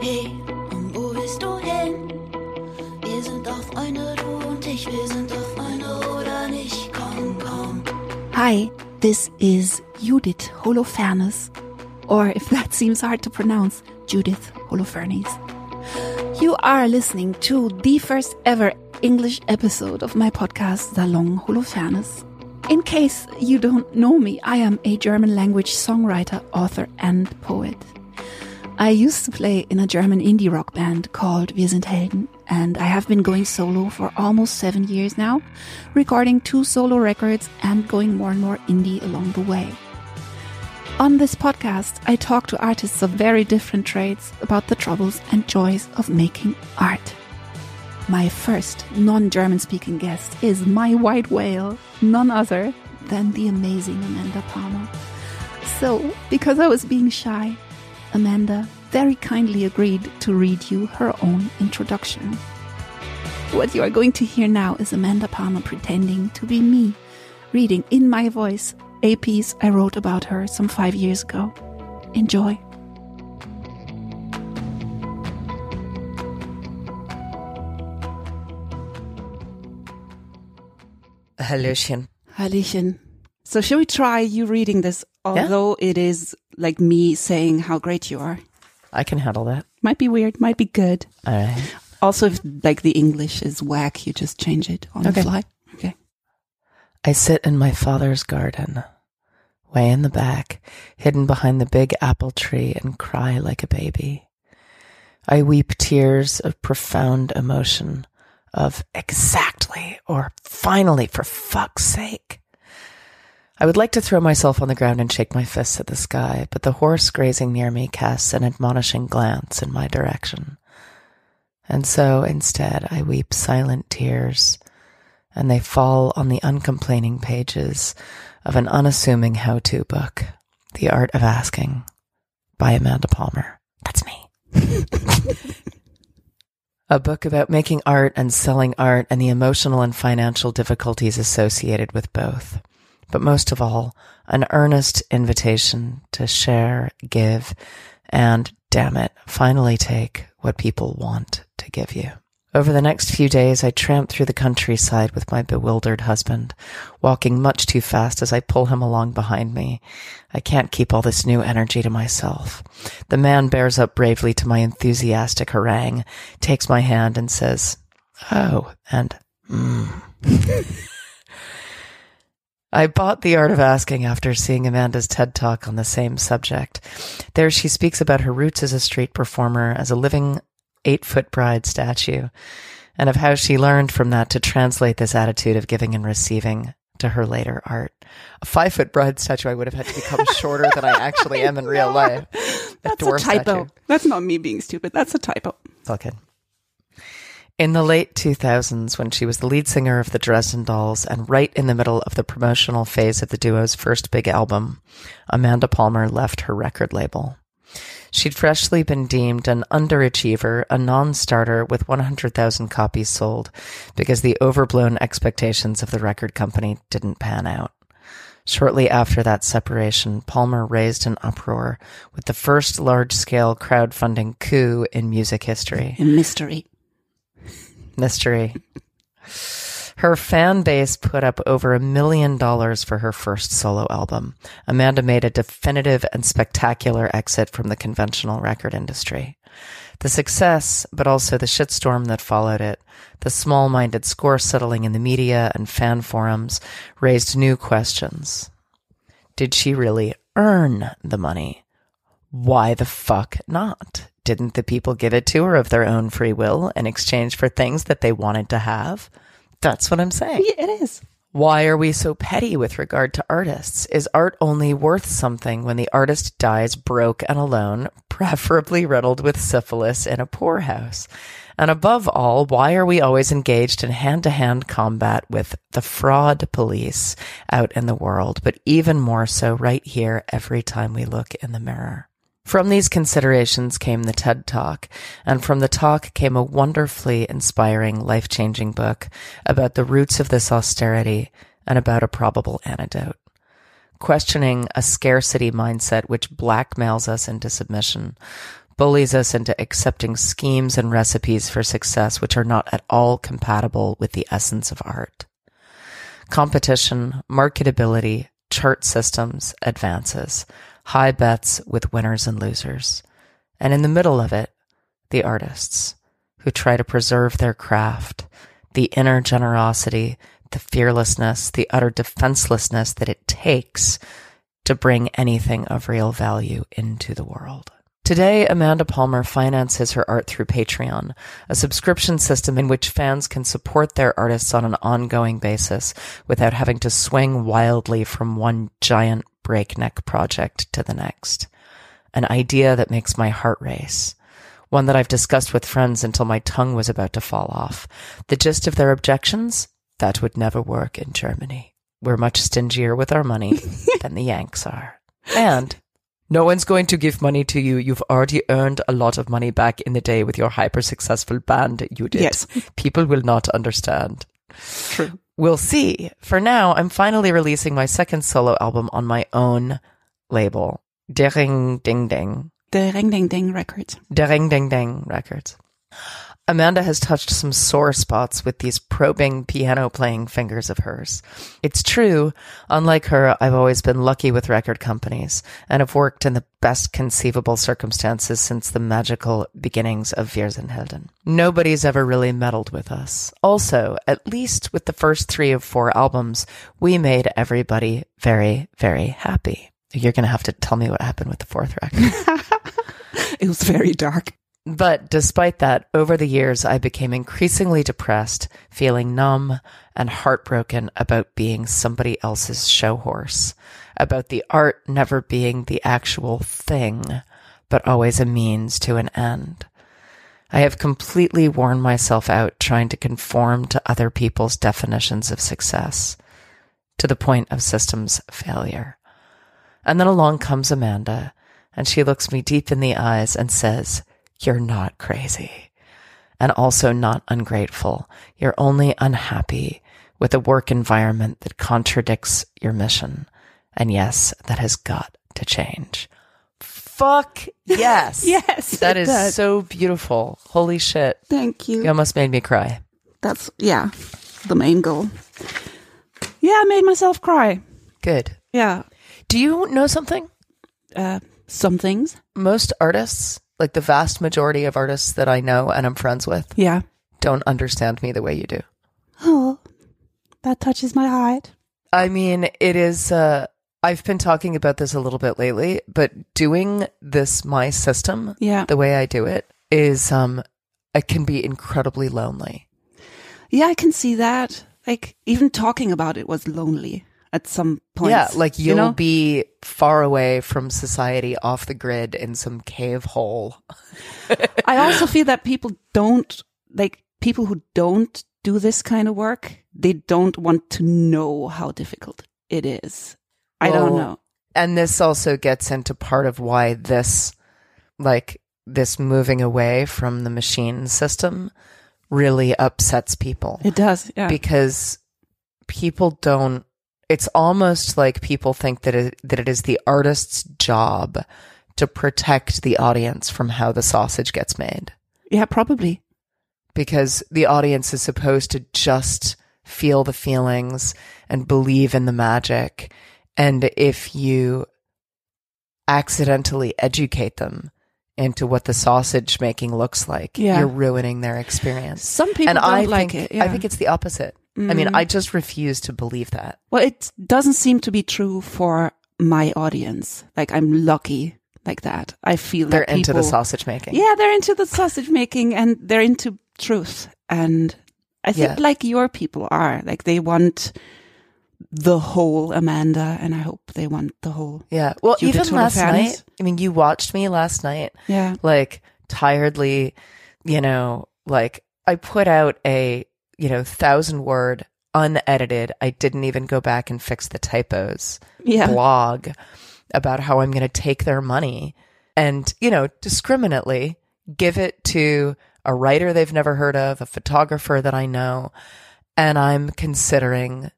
Hey, und wo willst du hin? Wir sind doch Freunde, du und ich, wir sind doch Freunde oder nicht? Komm, komm. Hi, this is Judith Holofernes, or if that seems hard to pronounce, Judith Holofernes. You are listening to the first ever English episode of my podcast, Salon Holofernes. In case you don't know me, I am a German language songwriter, author, and poet. I used to play in a German indie rock band called Wir sind Helden, and I have been going solo for almost seven years now, recording two solo records and going more and more indie along the way. On this podcast, I talk to artists of very different trades about the troubles and joys of making art. My first non German speaking guest is my white whale, none other than the amazing Amanda Palmer. So, because I was being shy, Amanda very kindly agreed to read you her own introduction. What you are going to hear now is Amanda Palmer pretending to be me, reading in my voice a piece I wrote about her some five years ago. Enjoy. Hallöchen. Hallöchen. So, shall we try you reading this, although it is like me saying how great you are? I can handle that. Might be weird, might be good. All right. Also, if like the English is whack, you just change it on Okay. the fly. Okay. I sit in my father's garden, way in the back, hidden behind the big apple tree, and cry like a baby. I weep tears of profound emotion, of exactly or finally, for fuck's sake. I would like to throw myself on the ground and shake my fists at the sky, but the horse grazing near me casts an admonishing glance in my direction. And so instead, I weep silent tears and they fall on the uncomplaining pages of an unassuming how to book, The Art of Asking by Amanda Palmer. That's me. A book about making art and selling art and the emotional and financial difficulties associated with both. But most of all, an earnest invitation to share, give, and damn it, finally take what people want to give you. Over the next few days, I tramp through the countryside with my bewildered husband, walking much too fast as I pull him along behind me. I can't keep all this new energy to myself. The man bears up bravely to my enthusiastic harangue, takes my hand and says, Oh, and, mm. I bought The Art of Asking after seeing Amanda's TED Talk on the same subject. There she speaks about her roots as a street performer, as a living eight foot bride statue, and of how she learned from that to translate this attitude of giving and receiving to her later art. A five foot bride statue, I would have had to become shorter than I actually am in real life. That's a dwarf typo. statue. That's not me being stupid. That's a typo. It's all good. In the late 2000s, when she was the lead singer of the Dresden Dolls and right in the middle of the promotional phase of the duo's first big album, Amanda Palmer left her record label. She'd freshly been deemed an underachiever, a non-starter with 100,000 copies sold because the overblown expectations of the record company didn't pan out. Shortly after that separation, Palmer raised an uproar with the first large-scale crowdfunding coup in music history A mystery. Mystery. Her fan base put up over a million dollars for her first solo album. Amanda made a definitive and spectacular exit from the conventional record industry. The success, but also the shitstorm that followed it, the small minded score settling in the media and fan forums raised new questions. Did she really earn the money? Why the fuck not? Didn't the people give it to her of their own free will in exchange for things that they wanted to have? That's what I'm saying. Yeah, it is. Why are we so petty with regard to artists? Is art only worth something when the artist dies broke and alone, preferably riddled with syphilis in a poorhouse? And above all, why are we always engaged in hand to hand combat with the fraud police out in the world, but even more so right here every time we look in the mirror? From these considerations came the TED Talk, and from the talk came a wonderfully inspiring, life changing book about the roots of this austerity and about a probable antidote. Questioning a scarcity mindset which blackmails us into submission, bullies us into accepting schemes and recipes for success which are not at all compatible with the essence of art. Competition, marketability, chart systems, advances, high bets with winners and losers. And in the middle of it, the artists who try to preserve their craft, the inner generosity, the fearlessness, the utter defenselessness that it takes to bring anything of real value into the world. Today, Amanda Palmer finances her art through Patreon, a subscription system in which fans can support their artists on an ongoing basis without having to swing wildly from one giant breakneck project to the next. An idea that makes my heart race. One that I've discussed with friends until my tongue was about to fall off. The gist of their objections? That would never work in Germany. We're much stingier with our money than the Yanks are. And no one's going to give money to you. You've already earned a lot of money back in the day with your hyper successful band you did. Yes. People will not understand. True. We'll see. For now, I'm finally releasing my second solo album on my own label, Dering Ding Ding. The Ring Ding Ding Records. Dering Ding Ding Records. Amanda has touched some sore spots with these probing piano playing fingers of hers. It's true, unlike her, I've always been lucky with record companies and have worked in the best conceivable circumstances since the magical beginnings of Helden. Nobody's ever really meddled with us. Also, at least with the first three of four albums, we made everybody very, very happy. You're going to have to tell me what happened with the fourth record. It was very dark. But despite that, over the years, I became increasingly depressed, feeling numb and heartbroken about being somebody else's show horse, about the art never being the actual thing, but always a means to an end. I have completely worn myself out trying to conform to other people's definitions of success, to the point of systems failure. And then along comes Amanda, and she looks me deep in the eyes and says, you're not crazy and also not ungrateful. You're only unhappy with a work environment that contradicts your mission. And yes, that has got to change. Fuck yes. Yes. That is does. so beautiful. Holy shit. Thank you. You almost made me cry. That's, yeah, the main goal. Yeah, I made myself cry. Good. Yeah. Do you know something? Uh, some things. Most artists, like the vast majority of artists that I know and I'm friends with, Yeah. don't understand me the way you do. Oh, that touches my heart. I mean, it is. Uh, I've been talking about this a little bit lately, but doing this my system, Yeah. the way I do it, is um, it can be incredibly lonely. Yeah, I can see that. Like, even talking about it was lonely at some point. Yeah, like you'll you know? be far away from society, off the grid, in some cave hole. I also feel that people don't like people who don't do this kind of work. They don't want to know how difficult it is. I don't know. And this also gets into part of why this, like this moving away from the machine system, really upsets people. It does. Yeah. because people don't it's almost like people think that it, that it is the artist's job to protect the audience from how the sausage gets made yeah, probably. because the audience is supposed to just feel the feelings and believe in the magic and if you accidentally educate them into what the sausage making looks like Yeah. you're ruining their experience Some people and don't I like think, it. Yeah. I think it's the opposite. I mean, Mm. I just refuse to believe that. well, it doesn't seem to be true for my audience. Like I'm lucky like that. I feel They're that into the sausage making. Yeah, they're into the sausage making and they're into truth. And I think Yeah. like your people are, like they want the whole Amanda and I hope they want the whole. Yeah. Well, Judith even last Holofernes. night, I mean, you watched me last night, Yeah. like tiredly, you know, like I put out a, you know, thousand word, unedited, I didn't even go back and fix the typos Yeah. blog about how I'm going to take their money and, you know, discriminately give it to a writer they've never heard of, a photographer that I know, and I'm considering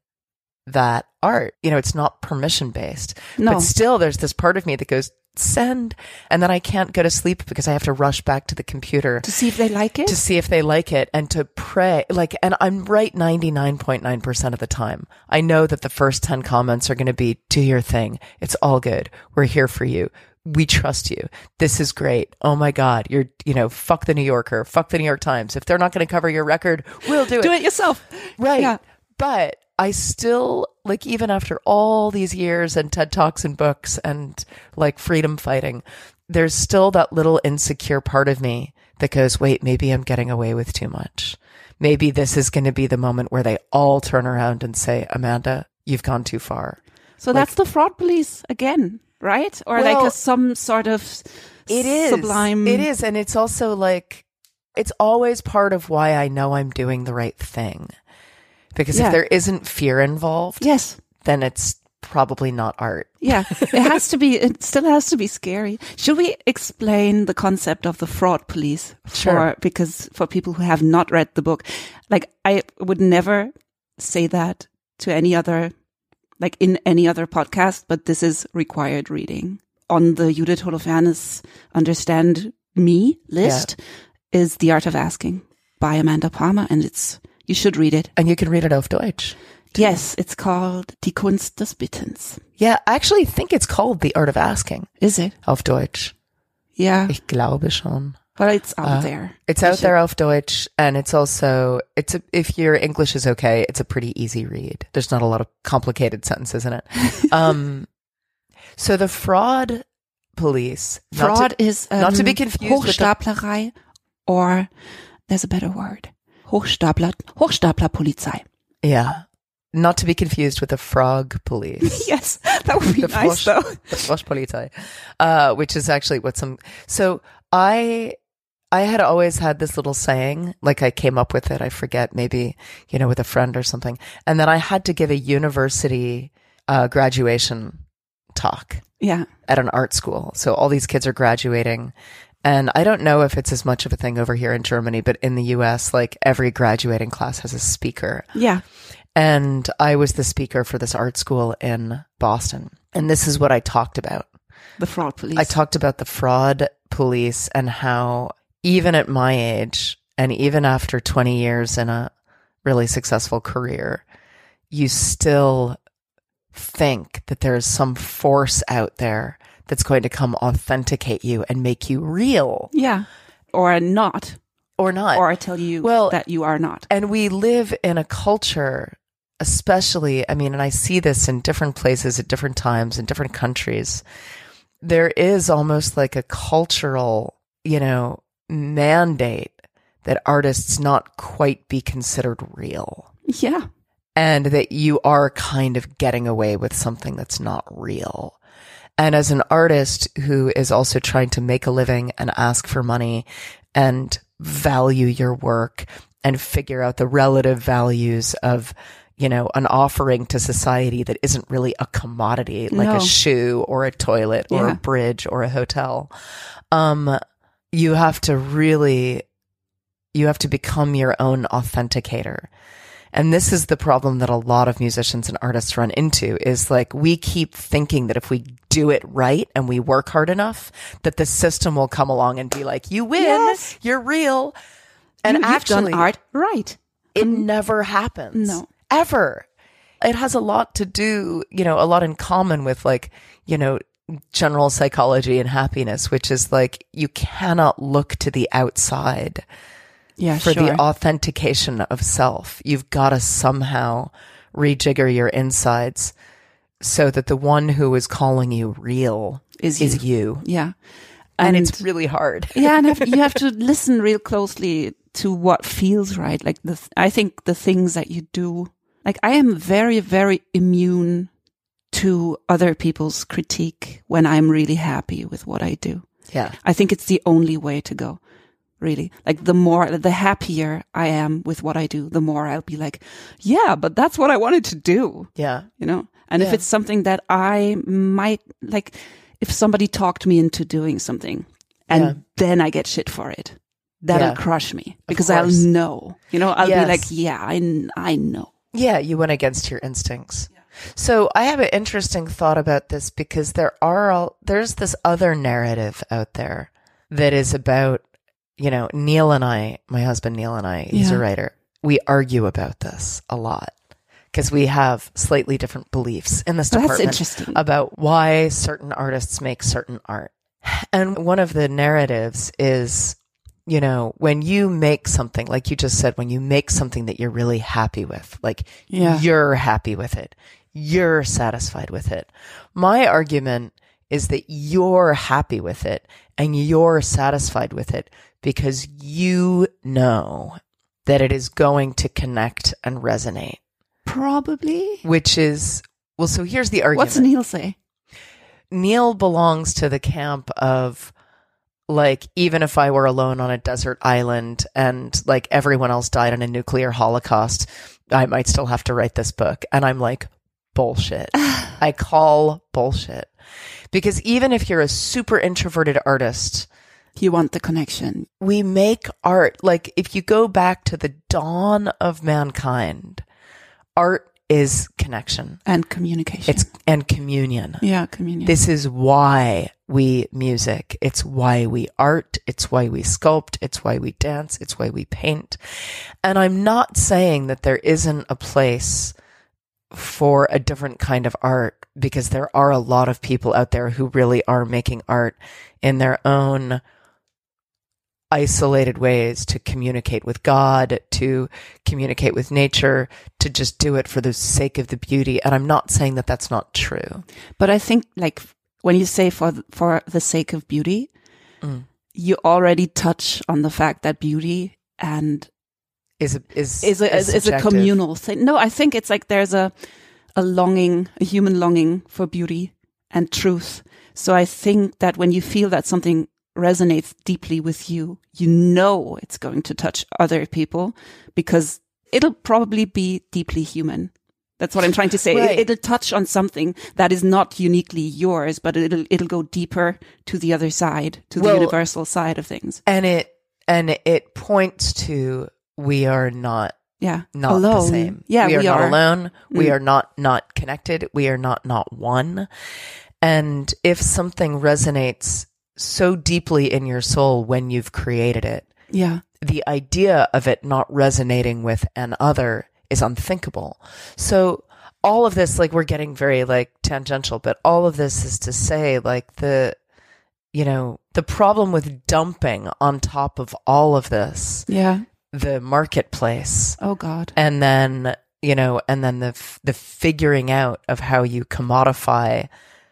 that art. You know, it's not permission based. No. But still there's this part of me that goes, send. And then I can't go to sleep because I have to rush back to the computer To see if they like it. to see if they like it and to pray. Like, and I'm right 99.9% of the time. I know that the first 10 comments are going to be, do your thing. It's all good. We're here for you. We trust you. This is great. Oh my God. You're, you know, fuck the New Yorker, fuck the New York Times. If they're not going to cover your record, we'll do it. Do it yourself. Right. Yeah. But I still, like, even after all these years and TED Talks and books and like freedom fighting, there's still that little insecure part of me that goes, wait, maybe I'm getting away with too much. Maybe this is going to be the moment where they all turn around and say, Amanda, you've gone too far. So that's the fraud police again, right? Or like a, some sort of It is sublime. It is. And it's also like, it's always part of why I know I'm doing the right thing. Because Yeah. if there isn't fear involved, Yes. then it's probably not art. Yeah. it has to be, it still has to be scary. Should we explain the concept of the fraud police? For, Sure. Because for people who have not read the book, like I would never say that to any other, like in any other podcast, but this is required reading. On the Judith Holofernes Understand Me list is The Art of Asking by Amanda Palmer, and it's, you should read it. And you can read it auf Deutsch. Yes, it's called Die Kunst des Bittens. Yeah, I actually think it's called The Art of Asking Is it? auf Deutsch. Yeah. Ich glaube schon. Well, it's out Uh, there. It's out there auf Deutsch, and it's also it's a, if your English is okay, it's a pretty easy read. There's not a lot of complicated sentences in it. um, so the fraud police, not Fraud to- is um, not to be confused with the- or there's a better word. Hochstapler, Hochstaplerpolizei. yeah, not to be confused with the frog police. Yes, that would be the nice Frosch, though. the Froschpolizei, uh, which is actually what some. So I, I had always had this little saying, like I came up with it. I forget, maybe you know, with a friend or something, and then I had to give a university uh, graduation talk Yeah, at an art school. So all these kids are graduating. And I don't know if it's as much of a thing over here in Germany, but in the US, like every graduating class has a speaker. yeah. And I was the speaker for this art school in Boston. And this is what I talked about. The fraud police. I talked about the fraud police and how even at my age and even after 20 years in a really successful career, you still think that there's some force out there that's going to come authenticate you and make you real yeah, or not, or not. or I tell you Well- that you are not. And we live in a culture, especially, I mean, and I see this in different places at different times in different countries. There is almost like a cultural, you know, mandate that artists not quite be considered real Yeah, and that you are kind of getting away with something that's not real. And as an artist who is also trying to make a living and ask for money and value your work and figure out the relative values of, you know, an offering to society that isn't really a commodity like No. a shoe or a toilet or Yeah. a bridge or a hotel. Um, you have to really, you have to become your own authenticator. And this is the problem that a lot of musicians and artists run into is like we keep thinking that if we do it right and we work hard enough, that the system will come along and be like, you win, Yes. you're real. And You- you've actually, done art right. it um, never happens. No. Ever. It has a lot to do, you know, a lot in common with like, you know, general psychology and happiness, which is like you cannot look to the outside Yeah, for sure. the authentication of self. You've got to somehow rejigger your insides so that the one who is calling you real Is is you. yeah, And, it's really hard. yeah, and have, you have to listen real closely to what feels right. Like the, th- I think the things that you do, like I am very, very immune to other people's critique when I'm really happy with what I do. Yeah. I think it's the only way to go. Really, like the more, the happier I am with what I do, the more I'll be like, yeah, but that's what I wanted to do Yeah. you know and if it's something that i might like if somebody talked me into doing something and Yeah. then i get shit for it that'll Yeah. crush me because i'll know you know i'll Yes. be like yeah i, I know Yeah. You went against your instincts. So I have an interesting thought about this because there are all, there's this other narrative out there that is about, you know, Neil and I, my husband Neil and I, he's Yeah. a writer. We argue about this a lot because we have slightly different beliefs in this oh, That's department interesting. about why certain artists make certain art. And one of the narratives is, you know, when you make something, like you just said, when you make something that you're really happy with, like Yeah. you're happy with it, you're satisfied with it. My argument is that you're happy with it and you're satisfied with it because you know that it is going to connect and resonate, Probably. which is, well, so here's the argument. What's Neil say? Neil belongs to the camp of like even if I were alone on a desert island and like everyone else died in a nuclear holocaust, I might still have to write this book. And I'm like, bullshit. I call bullshit. Because even if you're a super introverted artist, You want the connection. we make art like if you go back to the dawn of mankind, art is connection. And communication. It's and communion. yeah, communion. This is why we music. It's why we art. It's why we sculpt. It's why we dance. It's why we paint. And I'm not saying that there isn't a place for a different kind of art because there are a lot of people out there who really are making art in their own isolated ways to communicate with God, to communicate with nature, to just do it for the sake of the beauty. And I'm not saying that that's not true. But I think like when you say for for the sake of beauty, Mm. you already touch on the fact that beauty and is a, is is a, is, is a communal thing. No, I think it's like there's a a longing, a human longing for beauty and truth. So I think that when you feel that something resonates deeply with you, you know it's going to touch other people because it'll probably be deeply human. That's what I'm trying to say. Right. It, will touch on something that is not uniquely yours, but it'll it'll go deeper to the other side, to Well- the universal side of things. and it and it points to we are not Yeah, not alone. the same. Yeah, we are not alone. We Mm. are not not connected. We are not not one. And if something resonates so deeply in your soul when you've created it, Yeah, the idea of it not resonating with an other is unthinkable. So all of this, like we're getting very like tangential, but all of this is to say like the, you know, the problem with dumping on top of all of this, yeah. the marketplace Oh God. and then, you know, and then the, f- the figuring out of how you commodify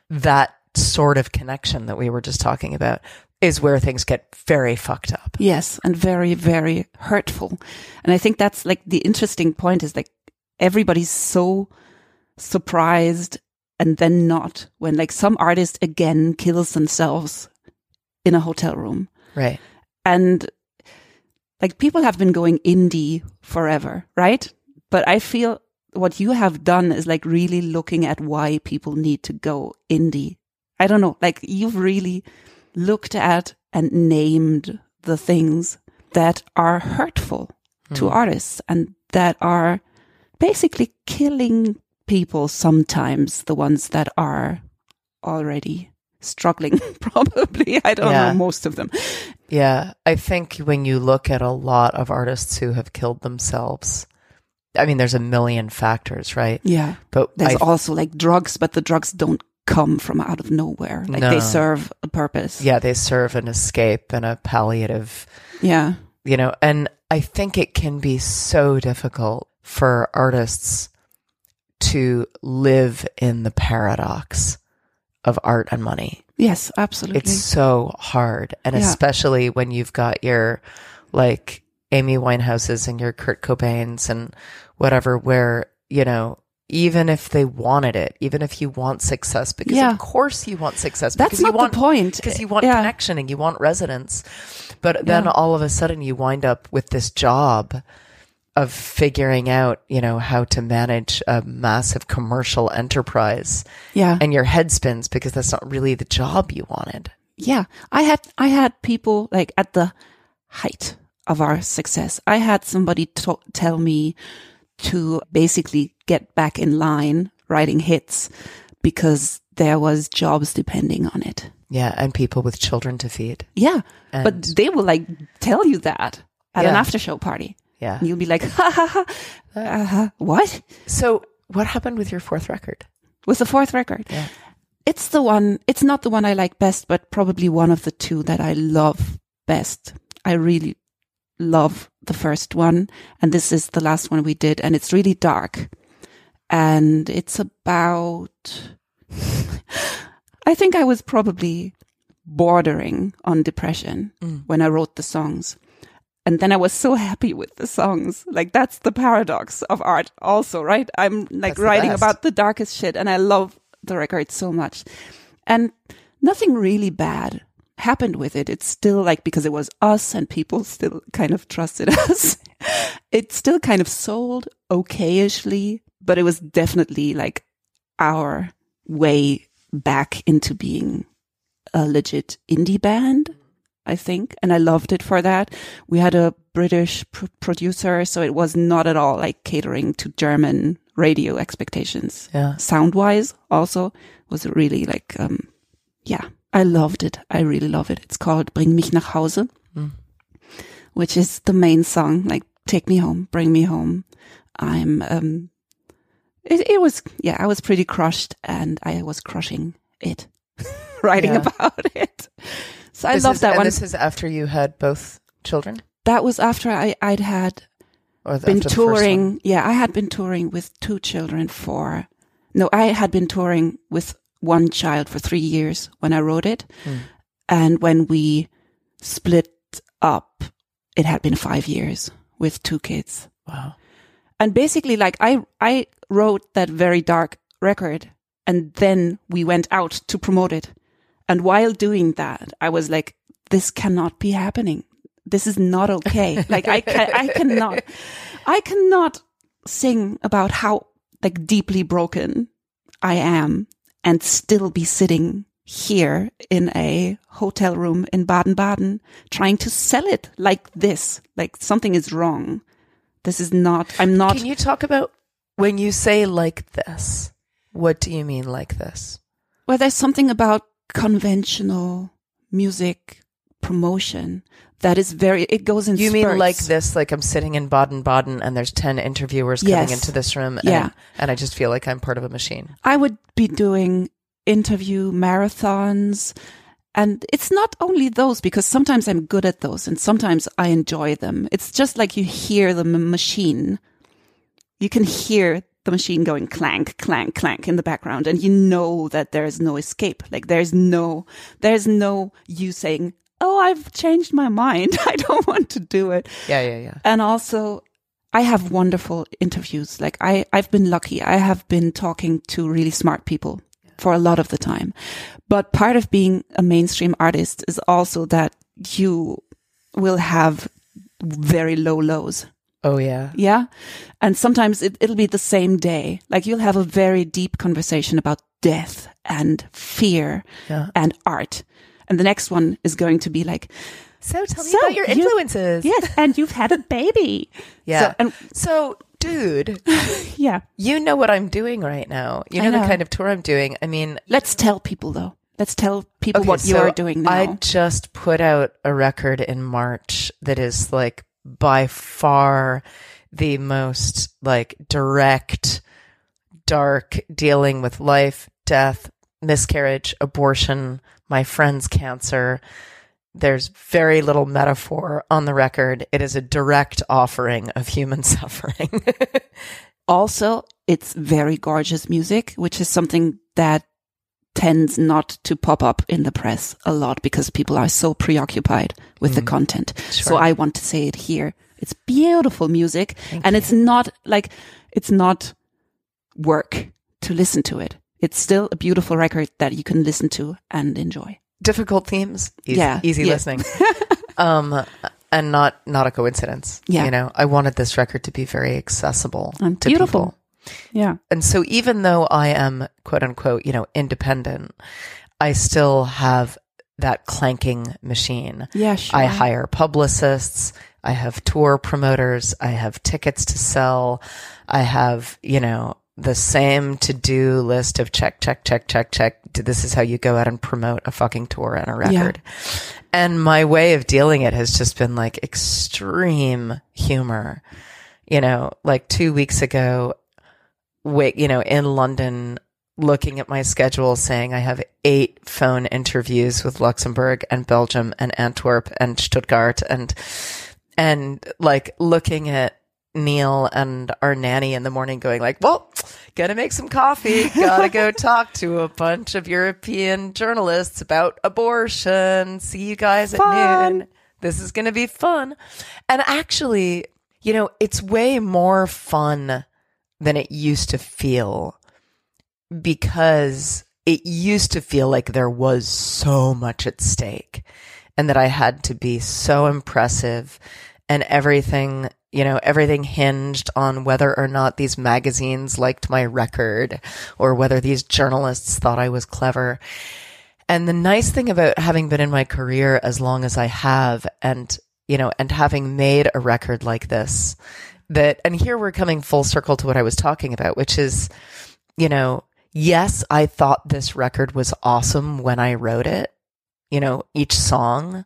that sort of connection that we were just talking about is where things get very fucked up. Yes, and very, very hurtful. And I think that's like the interesting point is like everybody's so surprised and then not when like some artist again kills themselves in a hotel room. Right. And like people have been going indie forever, right? But I feel what you have done is like really looking at why people need to go indie. I don't know, like you've really looked at and named the things that are hurtful to hmm. artists and that are basically killing people sometimes, the ones that are already struggling, probably. I don't Yeah. know, most of them. Yeah, I think when you look at a lot of artists who have killed themselves, I mean, there's a million factors, right? Yeah. But There's I, also like drugs, but the drugs don't come from out of nowhere. Like No. they serve a purpose. yeah, they serve an escape and a palliative, Yeah. you know, and I think it can be so difficult for artists to live in the paradox of art and money. Yes, absolutely. It's so hard. And Yeah. especially when you've got your like Amy Winehouses and your Kurt Cobains and whatever, where, you know, even if they wanted it, even if you want success, because Yeah. of course you want success, That's because not you want the point. because you want Yeah. connection and you want residence. But then Yeah. all of a sudden you wind up with this job of figuring out, you know, how to manage a massive commercial enterprise Yeah. and your head spins because that's not really the job you wanted. yeah. I had, I had people like at the height of our success. I had somebody to- tell me to basically get back in line, writing hits because there was jobs depending on it. Yeah, and people with children to feed. Yeah. And- but they will like tell you that at an after show party. Yeah. And you'll be like, ha ha ha. Uh, what? So, what happened with your fourth record? With the fourth record? Yeah. It's the one, it's not the one I like best, but probably one of the two that I love best. I really love the first one. And this is the last one we did. And it's really dark. And it's about, I think I was probably bordering on depression Mm. when I wrote the songs. And then I was so happy with the songs. Like that's the paradox of art also, right? I'm like That's writing about the darkest shit and I love the record so much. And nothing really bad happened with it. It's still like because it was us and people still kind of trusted us. it still kind of sold okayishly, but it was definitely like our way back into being a legit indie band. I think, and I loved it for that. We had a British pr- producer, so it was not at all like catering to German radio expectations. Yeah. Sound wise, also was really like, um, yeah, I loved it. I really love it. It's called Bring mich nach Hause, Mm. which is the main song, like take me home, bring me home. I'm, um, it, it was, yeah, I was pretty crushed and I was crushing it, writing Yeah. about it. So I love that one. This is after you had both children? that was after I, I'd had been after the first one? touring. Yeah, I had been touring with two children for, no, I had been touring with one child for three years when I wrote it. Hmm. And when we split up, it had been five years with two kids. Wow. And basically, like I, I wrote that very dark record and then we went out to promote it. And while doing that, I was like, this cannot be happening. This is not okay. like I can, I cannot, I cannot sing about how like deeply broken I am and still be sitting here in a hotel room in Baden-Baden trying to sell it like this. Like something is wrong. This is not, I'm not. Can you talk about when you say like this? What do you mean like this? Well, there's something about conventional music promotion that is very, it goes in You mean like this? Like I'm sitting in Baden Baden and there's 10 interviewers coming into this room and, Yeah. and I just feel like I'm part of a machine. I would be doing interview marathons. And it's not only those because sometimes I'm good at those and sometimes I enjoy them. It's just like you hear the m- machine. You can hear the machine going clank, clank, clank in the background and you know that there's no escape. Like there's no, there's no you saying, Oh, I've changed my mind. I don't want to do it. Yeah, yeah, yeah. And also, I have wonderful interviews. Like I, I've been lucky. I have been talking to really smart people for a lot of the time. But part of being a mainstream artist is also that you will have very low lows. Oh, yeah. Yeah. And sometimes it, it'll be the same day. Like you'll have a very deep conversation about death and fear Yeah. and art. And the next one is going to be like, So tell me So, about your you- influences. yes, and you've had a baby. Yeah. So, and So, dude, yeah. you know what I'm doing right now. You I know, the kind of tour I'm doing. I mean, Let's tell people though. Let's tell people Okay, what so you're doing now. I just put out a record in March that is like by far the most like direct, dark dealing with life, death, miscarriage, abortion, my friend's cancer. There's very little metaphor on the record. It is a direct offering of human suffering. also, it's very gorgeous music, which is something that tends not to pop up in the press a lot because people are so preoccupied with the mm-hmm. content. So I want to say it here. It's beautiful music Thank and you. it's not like, it's not work to listen to it. It's still a beautiful record that you can listen to and enjoy. Difficult themes, easy, Yeah, easy yeah. listening. um, and not not a coincidence. Yeah. you know, I wanted this record to be very accessible And to beautiful. people. Yeah. And so, even though I am quote unquote, you know, independent, I still have that clanking machine. Yeah, sure. I hire publicists. I have tour promoters. I have tickets to sell. I have, you know, the same to do list of check, check, check, check, check. This is how you go out and promote a fucking tour and a record. And my way of dealing it has just been like extreme humor. You know, like two weeks ago, wait, you know, in London, looking at my schedule saying I have eight phone interviews with Luxembourg and Belgium and Antwerp and Stuttgart and, and like looking at Neil and our nanny in the morning going like, well, gotta make some coffee. Gotta go talk to a bunch of European journalists about abortion. See you guys Fun. at noon. This is going to be fun. And actually, you know, it's way more fun than it used to feel because it used to feel like there was so much at stake and that I had to be so impressive and everything, you know, everything hinged on whether or not these magazines liked my record or whether these journalists thought I was clever. And the nice thing about having been in my career as long as I have and, you know, and having made a record like this, that, and here we're coming full circle to what I was talking about, which is, you know, yes, I thought this record was awesome when I wrote it, you know, each song,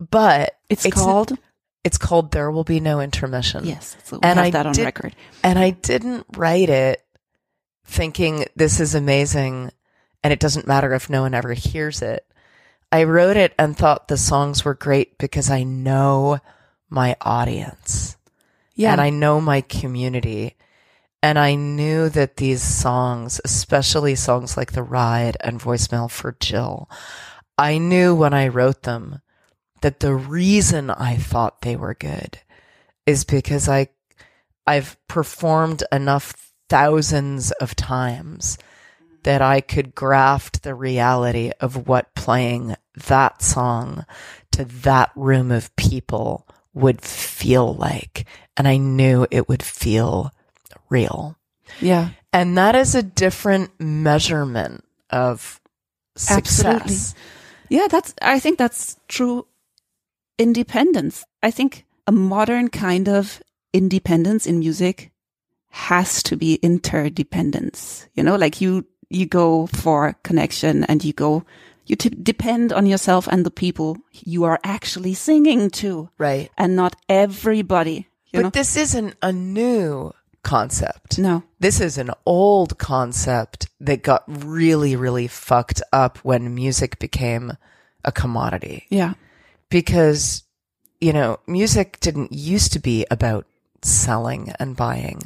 but It's, called. It's called There Will Be No Intermission. Yes, so And I that on did- record. And I didn't write it thinking this is amazing and it doesn't matter if no one ever hears it. I wrote it and thought the songs were great because I know my audience Yeah, and I know my community. And I knew that these songs, especially songs like The Ride and Voicemail for Jill, I knew when I wrote them that the reason I thought they were good is because I, I've performed enough thousands of times that I could graft the reality of what playing that song to that room of people would feel like. And I knew it would feel real. yeah, And that is a different measurement of success. Absolutely. yeah. That's. I think that's true. Independence. I think a modern kind of independence in music has to be interdependence. You know, like you you go for connection and you go. You depend on yourself and the people you are actually singing to, Right. and not everybody. You But know, this isn't a new concept. no, This is an old concept that got really, really fucked up when music became a commodity. yeah, Because, you know, music didn't used to be about selling and buying.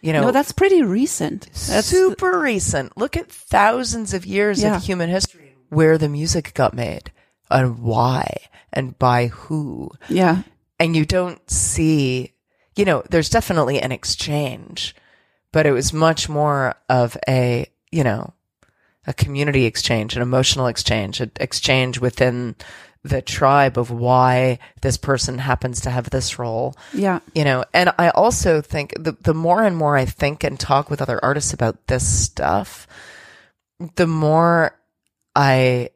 You know, no, that's pretty recent. That's super recent. Look at thousands of years Yeah. of human history where the music got made and why and by who. yeah, And you don't see, you know, there's definitely an exchange, but it was much more of a, you know, a community exchange, an emotional exchange, an exchange within the tribe of why this person happens to have this role. Yeah, you know and i also think the, the more and more i think and talk with other artists about this stuff the more i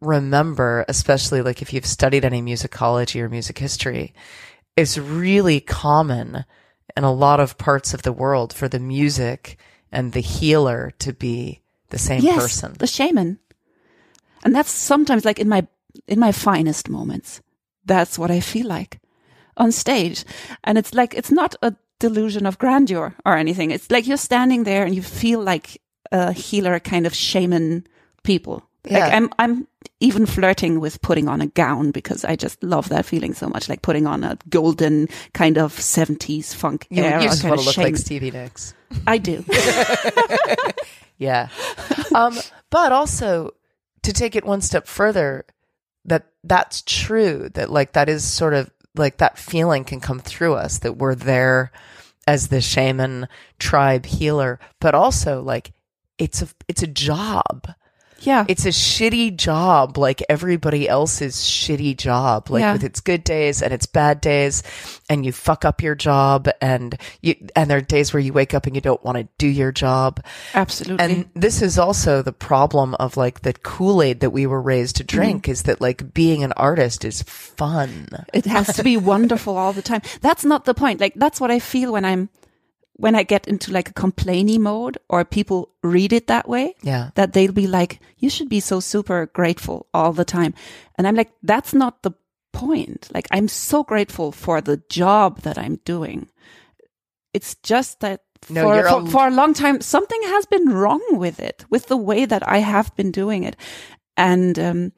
remember especially like if you've studied any musicology or music history it's really common in a lot of parts of the world for the music and the healer to be the same yes, person. the shaman. And that's sometimes like in my in my finest moments. That's what I feel like on stage. And it's like it's not a delusion of grandeur or anything. It's like you're standing there and you feel like a healer kind of shaman people. Like I'm I'm even flirting with putting on a gown because I just love that feeling so much. Like putting on a golden kind of 70s funk you, era you just want to look shaman. like stevie nicks I do. Yeah. um, but also to take it one step further, that that's true, that like that is sort of like that feeling can come through us that we're there as the shaman tribe healer, but also like it's a it's a job. Yeah. It's a shitty job like everybody else's shitty job, like Yeah. with its good days and its bad days, and you fuck up your job and you and there are days where you wake up and you don't want to do your job. Absolutely. And this is also the problem of like the Kool Aid that we were raised to drink is that like being an artist is fun. It has to be wonderful all the time. That's not the point. Like that's what I feel when I'm when I get into like a complaining mode or people read it that way, Yeah. that they'll be like, you should be so super grateful all the time. And I'm like, that's not the point. Like, I'm so grateful for the job that I'm doing. It's just that No, for, for, a- for a long time, something has been wrong with it, with the way that I have been doing it. And um,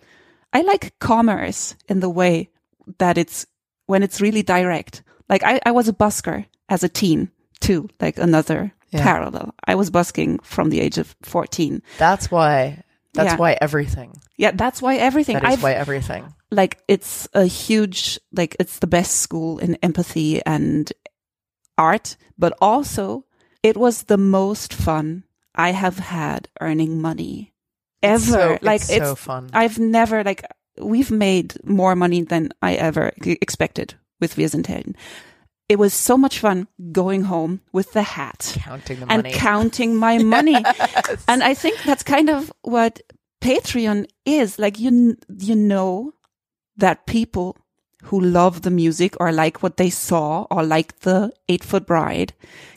I like commerce in the way that it's when it's really direct. Like I, I was a busker as a teen too, like another Yeah. parallel. I was busking from the age of 14. That's why. That's Yeah. why everything. Yeah, that's why everything. That is I've why everything. like it's a huge like it's the best school in empathy and art, but also it was the most fun I have had earning money It's ever. so- like it's it's so fun. I've never like we've made more money than I ever expected with Wir sind Helden. It was so much fun going home with the hat Counting the and money. counting my money. And I think that's kind of what Patreon is. Like you, you know that people who love the music or like what they saw or like the Eight Foot Bride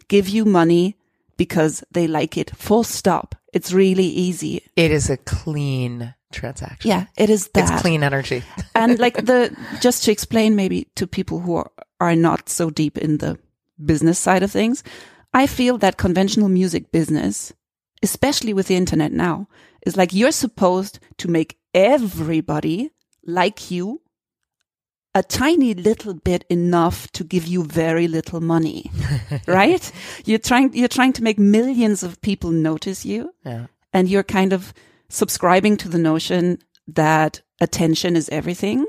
give you money because they like it. Full stop. It's really easy. it is a clean transaction. Yeah, it is that. It's clean energy. and like the just to explain maybe to people who are, are not so deep in the business side of things i feel that conventional music business especially with the internet now is like you're supposed to make everybody like you a tiny little bit enough to give you very little money right you're trying you're trying to make millions of people notice you Yeah. and you're kind of subscribing to the notion that attention is everything,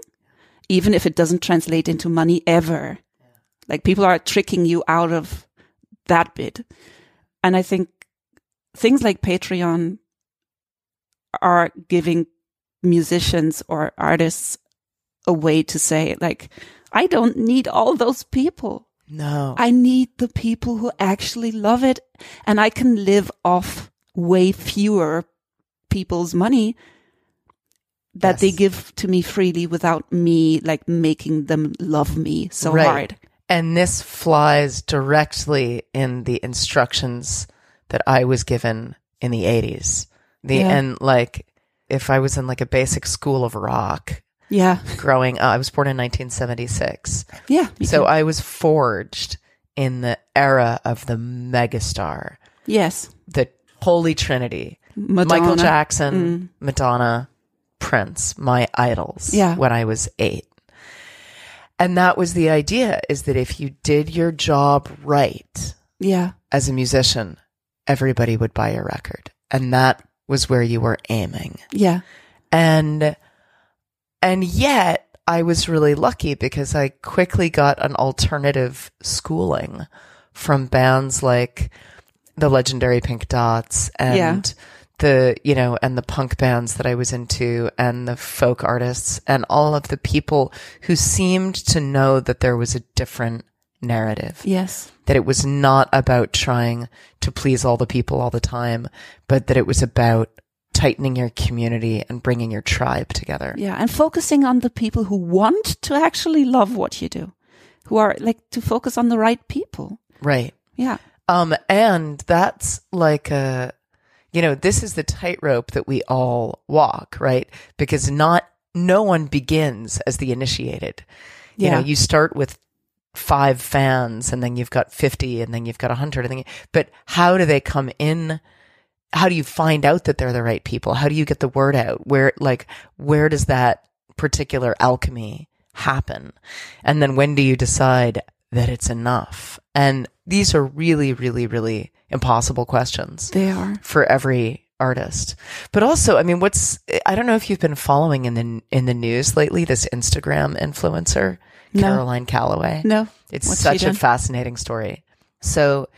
even if it doesn't translate into money ever. Like people are tricking you out of that bit. And I think things like Patreon are giving musicians or artists a way to say, like, I don't need all those people. No. I need the people who actually love it and I can live off way fewer people's money that they give to me freely without me like making them love me so Right. hard. And this flies directly in the instructions that I was given in the 80s. The Yeah. and like if I was in like a basic school of rock Yeah. growing up, I was born in 1976. Yeah. So. I was forged in the era of the megastar, yes. the holy trinity. Madonna. Michael Jackson, mm. Madonna, Prince, my idols Yeah. when I was 8. And that was the idea is that if you did your job right Yeah. as a musician, everybody would buy your record. And that was where you were aiming. Yeah. And and yet I was really lucky because I quickly got an alternative schooling from bands like the legendary Pink Dots and Yeah. The you know and the punk bands that I was into and the folk artists and all of the people who seemed to know that there was a different narrative Yes. that it was not about trying to please all the people all the time, but that it was about tightening your community and bringing your tribe together. Yeah. And focusing on the people who want to actually love what you do, who are like to focus on the right people. Right. Yeah. Um, and that's like a, you know, this is the tightrope that we all walk, right? Because not, no one begins as the initiated. You know, you start with five fans and then you've got 50 and then you've got 100 and then, you- but how do they come in? How do you find out that they're the right people? How do you get the word out? Where, like, where does that particular alchemy happen? And then when do you decide that it's enough? And these are really, really, really impossible questions They are. for every artist. But also, I mean, what's I don't know if you've been following in the in the news lately this Instagram influencer, No. Caroline Calloway. No. It's What's such a fascinating story. So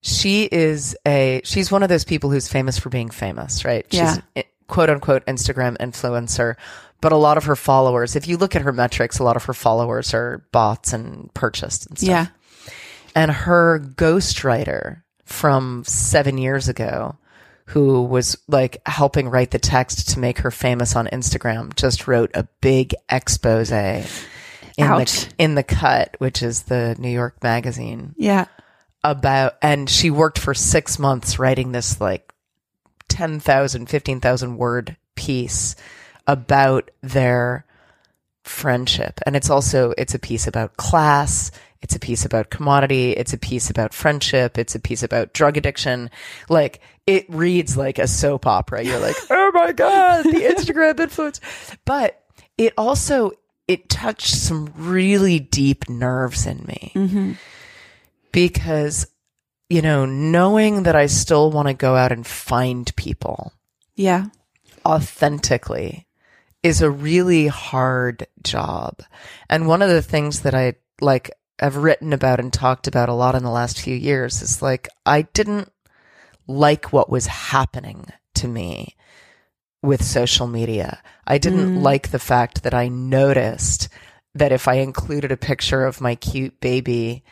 she is a she's one of those people who's famous for being famous, right? Yeah. She's quote unquote Instagram influencer, but a lot of her followers, if you look at her metrics, a lot of her followers are bots and purchased and stuff. Yeah. And her ghostwriter from seven years ago, who was like helping write the text to make her famous on Instagram, just wrote a big expose in Ouch. the in the cut, which is the New York magazine, Yeah. about, and she worked for six months writing this like 10,000, 15,000 word piece about their friendship. And it's also, it's a piece about class. It's a piece about commodity. It's a piece about friendship. It's a piece about drug addiction. Like it reads like a soap opera. You're like, oh my God, the Instagram influence. But it also, it touched some really deep nerves in me mm-hmm. because, you know, knowing that I still want to go out and find people Yeah. authentically is a really hard job. And one of the things that I like have written about and talked about a lot in the last few years is like I didn't like what was happening to me with social media. I didn't mm. like the fact that I noticed that if I included a picture of my cute baby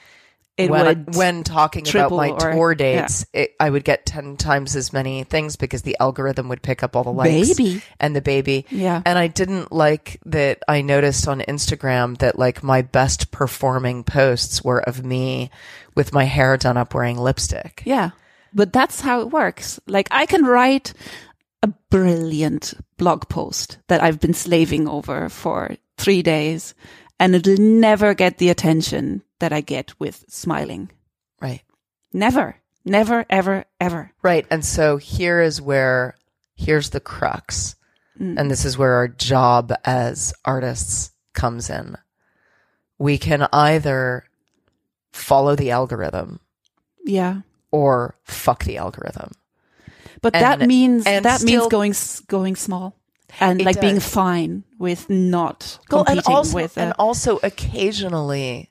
It when, would when talking about my or- tour dates, it, I would get 10 times as many things because the algorithm would pick up all the likes Baby. and the baby. Yeah. And I didn't like that I noticed on Instagram that like my best performing posts were of me with my hair done up wearing lipstick. Yeah. But that's how it works. Like I can write a brilliant blog post that I've been slaving over for three days and it'll never get the attention that I get with smiling. Right. Never, never, ever, ever. Right. And so here is where, here's the crux. And this is where our job as artists comes in. We can either follow the algorithm Yeah. or fuck the algorithm. But And- that means, and that means going, going small and like being fine with not Well, competing and also, with, uh, and also occasionally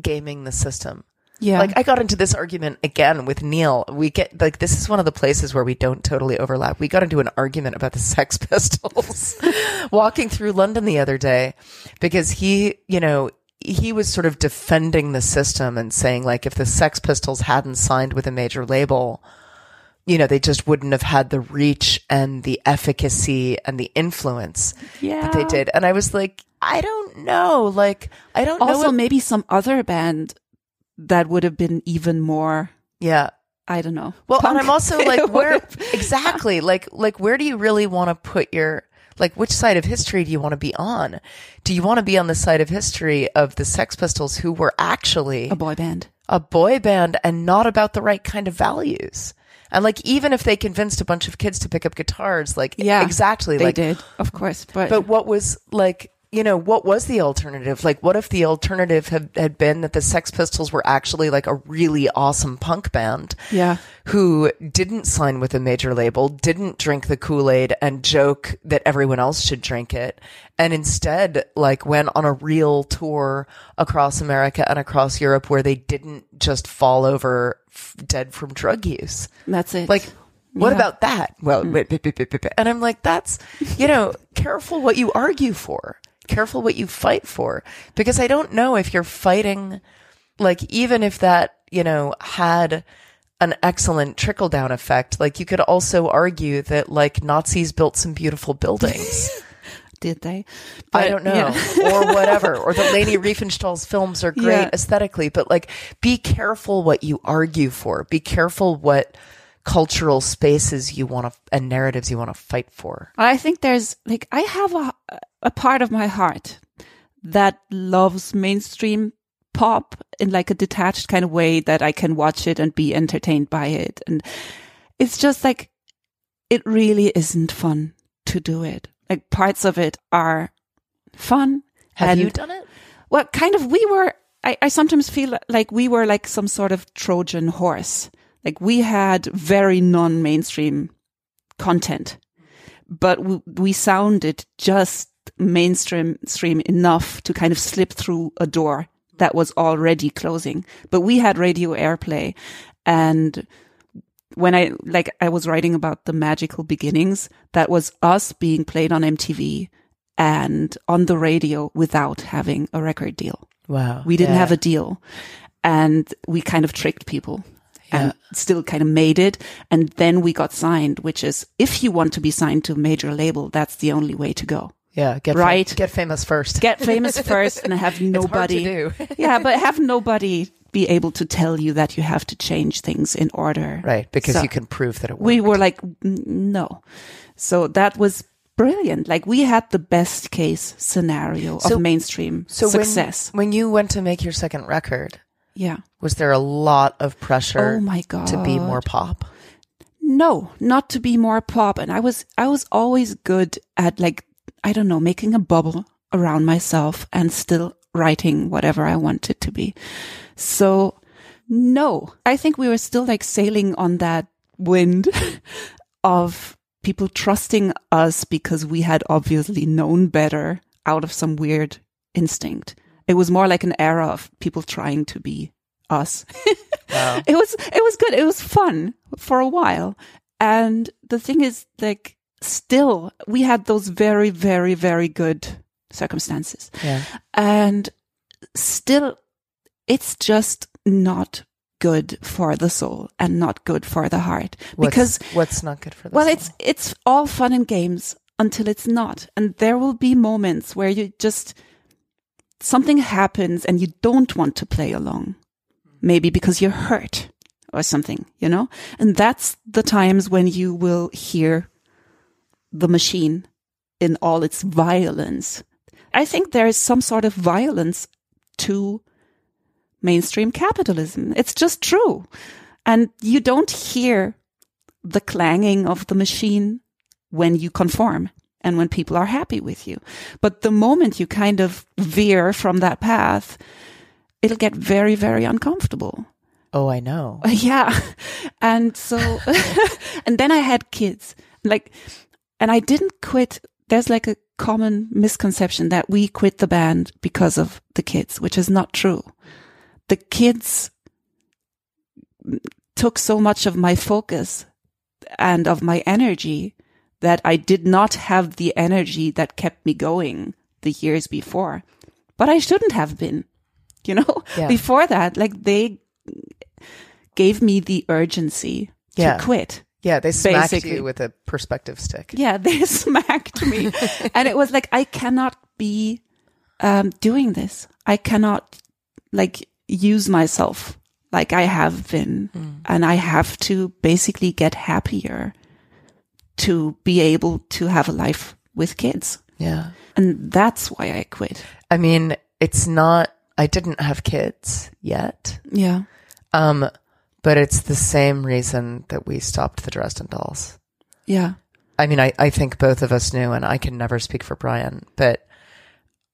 gaming the system. yeah. Like I got into this argument again with Neil. We get like this is one of the places where we don't totally overlap. We got into an argument about the Sex Pistols walking through London the other day because he, you know, he was sort of defending the system and saying like if the Sex Pistols hadn't signed with a major label, you know, they just wouldn't have had the reach and the efficacy and the influence yeah. that they did. And I was like, I don't know. Like, I don't know. Also, maybe some other band that would have been even more, yeah. I don't know. Well, and. I'm also like, where exactly? Like, like where do you really want to put your like? Which side of history do you want to be on? Do you want to be on the side of history of the Sex Pistols, who were actually a boy band. a boy band and not about the right kind of values? And like, even if they convinced a bunch of kids to pick up guitars, like, Yeah, exactly, They like, did, of course, but, but what was like, you know, what was the alternative? Like, what if the alternative had, had been that the Sex Pistols were actually like a really awesome punk band? yeah, who didn't sign with a major label, didn't drink the Kool-Aid and joke that everyone else should drink it, and instead like went on a real tour across America and across Europe where they didn't just fall over f- dead from drug use. that's it. Like what Yeah. about that? Well, mm. wait. and I'm like that's, you know, careful what you argue for. Careful what you fight for because I don't know if you're fighting like even if that you know had an excellent trickle down effect like you could also argue that like nazis built some beautiful buildings did they? i don't know yeah. or whatever or that leni riefenstahl's films are great Yeah. aesthetically but like be careful what you argue for be careful what cultural spaces you want to and narratives you want to fight for I think there's like I have a a part of my heart that loves mainstream pop in like a detached kind of way that I can watch it and be entertained by it. And it's just like it really isn't fun to do it. Like parts of it are fun. have and you done it well, kind of, we were, I, I sometimes feel like we were like some sort of Trojan horse. Like we had very non mainstream content, but we, we sounded just mainstream stream enough to kind of slip through a door that was already closing. But we had radio airplay and when I like I was writing about the magical beginnings, that was us being played on MTV and on the radio without having a record deal. wow We didn't Yeah. have a deal and we kind of tricked people and still kind of made it. And then we got signed, which is if you want to be signed to a major label, that's the only way to go. yeah get Right. get famous first Get famous first and have It's hard to nobody. do. yeah, but have nobody be able to tell you that you have to change things in order. Right. Because So- you can prove that it worked. We were like, no. So that was brilliant. Like we had the best case scenario So- of mainstream so success. When, when you went to make your second record, yeah. was there a lot of pressure Oh my God. to be more pop? No, not to be more pop. And I was, I was always good at like, I don't know, making a bubble around myself and still writing whatever I wanted to be. So no, I think we were still like sailing on that wind of people trusting us because we had obviously known better out of some weird instinct. It was more like an era of people trying to be us. Wow. it was it was good. It was fun for a while. And the thing is like still we had those very very very good circumstances. Yeah. And still it's just not good for the soul and not good for the heart What's- because what's not good for the well soul? it's it's all fun and games until it's not and there will be moments where you just something happens and you don't want to play along. Maybe because you're hurt or something you know? And that's the times when you will hear the machine in all its violence. I think there is some sort of violence to mainstream capitalism. It's just true. And you don't hear the clanging of the machine when you conform and when people are happy with you. But the moment you kind of veer from that path, it'll get very, very uncomfortable. oh, I know. Yeah. And so, and then I had kids. Like, and I didn't quit. There's like a common misconception that we quit the band because of the kids, which is not true. The kids took so much of my focus and of my energy that I did not have the energy that kept me going the years before. But I shouldn't have been, you know, Yeah. before that, like they gave me the urgency Yeah. to quit. Yeah, they smacked Basically. you with a perspective stick. Yeah, they smacked me. and it was like, I cannot be um, doing this. I cannot like use myself like I have been. And I have to basically get happier to be able to have a life with kids. Yeah. And that's why I quit. I mean, it's not, I didn't have kids yet. Yeah. Um, but it's the same reason that we stopped the Dresden dolls. Yeah. I mean, I, I think both of us knew, and I can never speak for Brian, but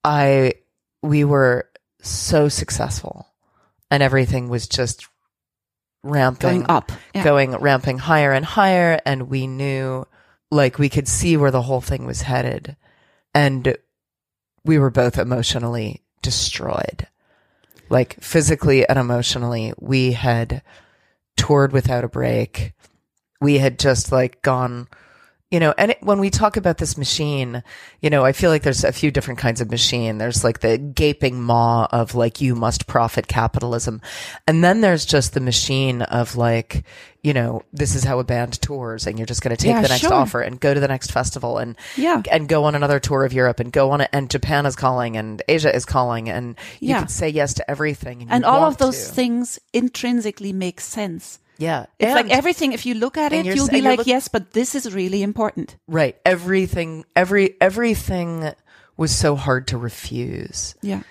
I, we were so successful and everything was just ramping Going up. Yeah. going ramping higher and higher and we knew like we could see where the whole thing was headed. And we were both emotionally destroyed. Like physically and emotionally we had toured without a break. We had just like gone you know and it, when we talk about this machine you know i feel like there's a few different kinds of machine there's like the gaping maw of like you must profit capitalism and then there's just the machine of like you know this is how a band tours and you're just going to take Yeah, the next sure. offer and go to the next festival and Yeah. and go on another tour of europe and go on it and japan is calling and asia is calling and you Yeah. can say yes to everything and, And all of those to. things intrinsically make sense. Yeah It's like everything, if you look at it, you'll be like, look- yes, but this is really important. Right. Everything, every, everything was so hard to refuse. Yeah.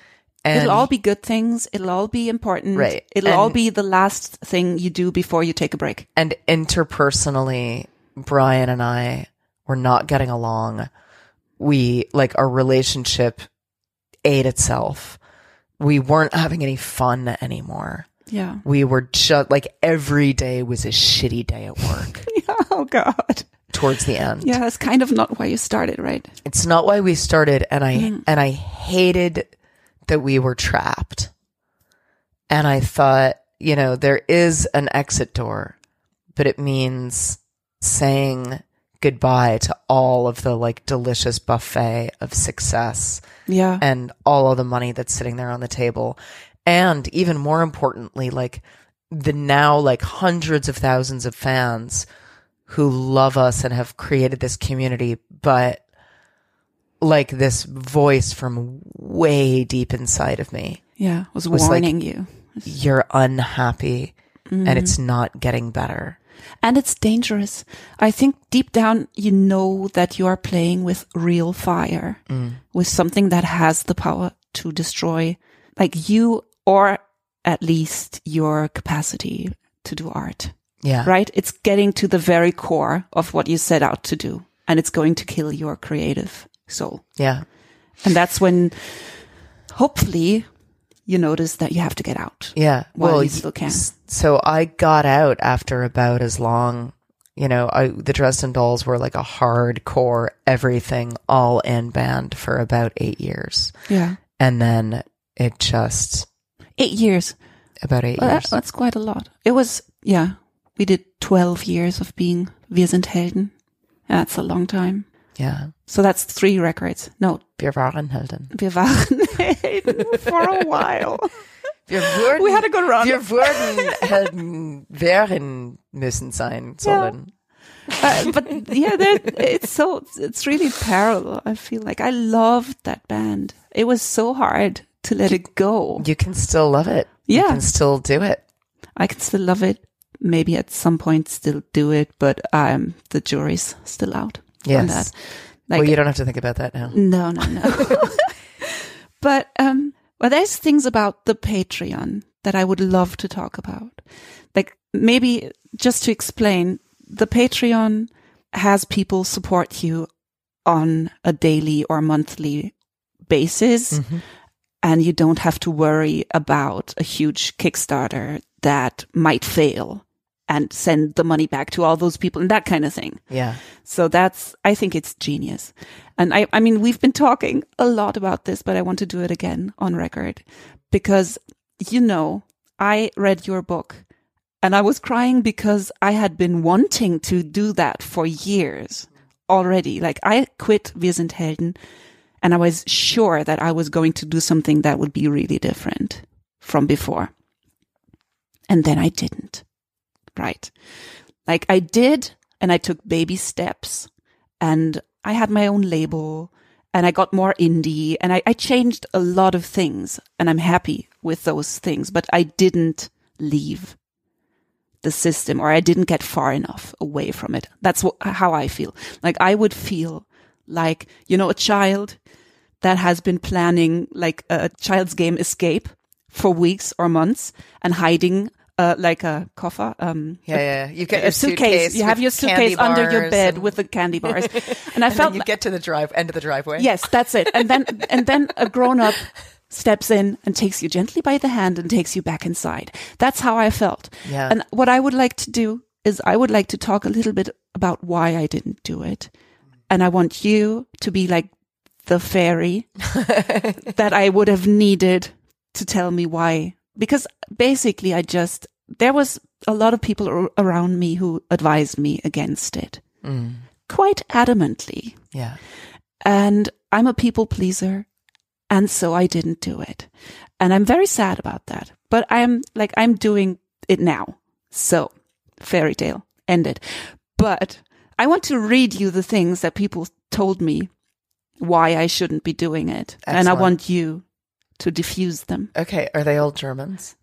And It'll all be good things. It'll all be important. Right. It'll all be the last thing you do before you take a break. and interpersonally, Brian and I were not getting along. We, like, our relationship ate itself. We weren't having any fun anymore. Yeah. We were just like every day was a shitty day at work oh God. towards the end. Yeah, that's kind of not why you started, right? It's not why we started and I Mm. and I hated that we were trapped. And I thought, you know, there is an exit door, but it means saying goodbye to all of the like delicious buffet of success Yeah. and all of the money that's sitting there on the table. And even more importantly, like the now like hundreds of thousands of fans who love us and have created this community, but like this voice from way deep inside of me yeah. Was, was like- warning you. you're unhappy Mm-hmm. and it's not getting better. And it's dangerous. I think deep down, you know that you are playing with real fire, with something that has the power to destroy like you or at least your capacity to do art, Yeah. right? It's getting to the very core of what you set out to do and it's going to kill your creative soul. Yeah. And that's when hopefully you notice that you have to get out. Yeah. Well, you still can. So I got out after about as long, you know, I, the Dresden Dolls were like a hardcore everything all in band for about eight years. Yeah. And then it just Eight years. about eight Well, that- years. that's quite a lot. It was, yeah, we did 12 years of being Wir sind Helden. That's a long time. Yeah. So that's three records. No, Wir waren Helden. wir waren Helden for a while. Wir wurden, We had a good run. Wir wurden Helden wären müssen sein sollen. Uh, but yeah, it's so, it's really parallel. I feel like I loved that band. It was so hard to let it go. You can still love it. Yeah. You can still do it. I can still love it. Maybe at some point still do it, but um, the jury's still out on Yes. that. Like, well, you don't have to think about that now. No, no, no. but um well there's things about the Patreon that I would love to talk about. Like maybe just to explain, the Patreon has people support you on a daily or monthly basis and you don't have to worry about a huge Kickstarter that might fail and send the money back to all those people and that kind of thing. Yeah. So that's, I think it's genius. And I, I mean, we've been talking a lot about this, but I want to do it again on record because, you know, I read your book and I was crying because I had been wanting to do that for years already. Like I quit Wir sind Helden and I was sure that I was going to do something that would be really different from before. And then I didn't. Right. Like I did, and I took baby steps, and I had my own label, and I got more indie, and I, I changed a lot of things, and I'm happy with those things, but I didn't leave the system, or I didn't get far enough away from it. That's what, how I feel. Like I would feel like, you know, a child that has been planning like a child's game escape for weeks or months and hiding uh, like a coffer, um, Yeah, yeah. You get a your suitcase. You have your suitcase under your bed and- with the candy bars. And I and felt then you get to the drive end of the driveway. yes, that's it. And then and then a grown up steps in and takes you gently by the hand and takes you back inside. That's how I felt. Yeah. And what I would like to do is I would like to talk a little bit about why I didn't do it. And I want you to be like the fairy that I would have needed to tell me why. Because basically I just, there was a lot of people ar- around me who advised me against it mm. quite adamantly. Yeah. And I'm a people pleaser. And so I didn't do it. And I'm very sad about that. But I'm like, I'm doing it now. So fairy tale ended. But I want to read you the things that people told me why I shouldn't be doing it. And I want you to diffuse them. Okay. Are they all Germans?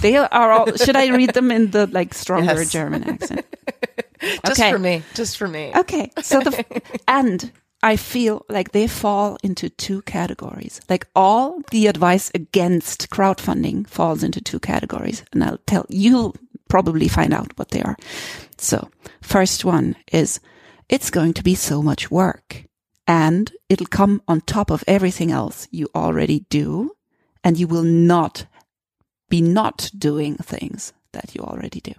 They are all, should I read them in the like stronger Yes. German accent? Just Okay. for me. Just for me. Okay. So the, and I feel like they fall into two categories. Like all the advice against crowdfunding falls into two categories. And I'll tell you'll probably find out what they are. So first one is it's going to be so much work and it'll come on top of everything else you already do. And you will not be not doing things that you already do.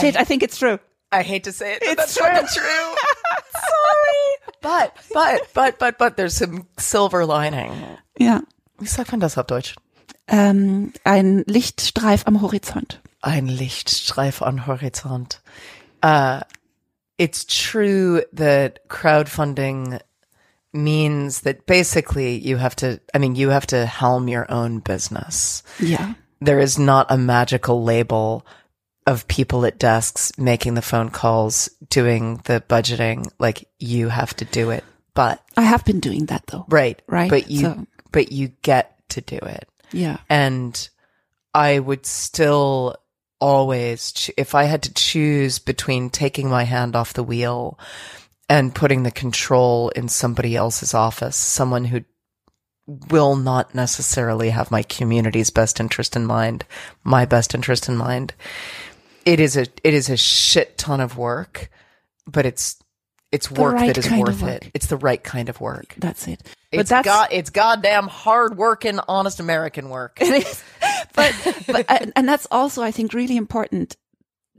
Shit, I, think it's true. I hate to say it, but It's that's fucking true. Sorry. But, but, but, but, but there's some silver lining. Ja. Wie sagt man das auf Deutsch? Ähm, ein Lichtstreif am Horizont. Ein Lichtstreif on Horizont. Uh, it's true that crowdfunding means that basically you have to, I mean, you have to helm your own business. Yeah. There is not a magical label of people at desks making the phone calls, doing the budgeting. Like you have to do it. But, I have been doing that though. right. Right, But you, so- but you get to do it. Yeah. And I would still always, if I had to choose between taking my hand off the wheel and putting the control in somebody else's office, someone who will not necessarily have my community's best interest in mind, my best interest in mind. It is a it is a shit ton of work, but it's it's work right that is worth work. it. It's the right kind of work. That's it. But It's that's god it's goddamn hard working, honest American work. it is. But, but and- and that's also, I think, really important.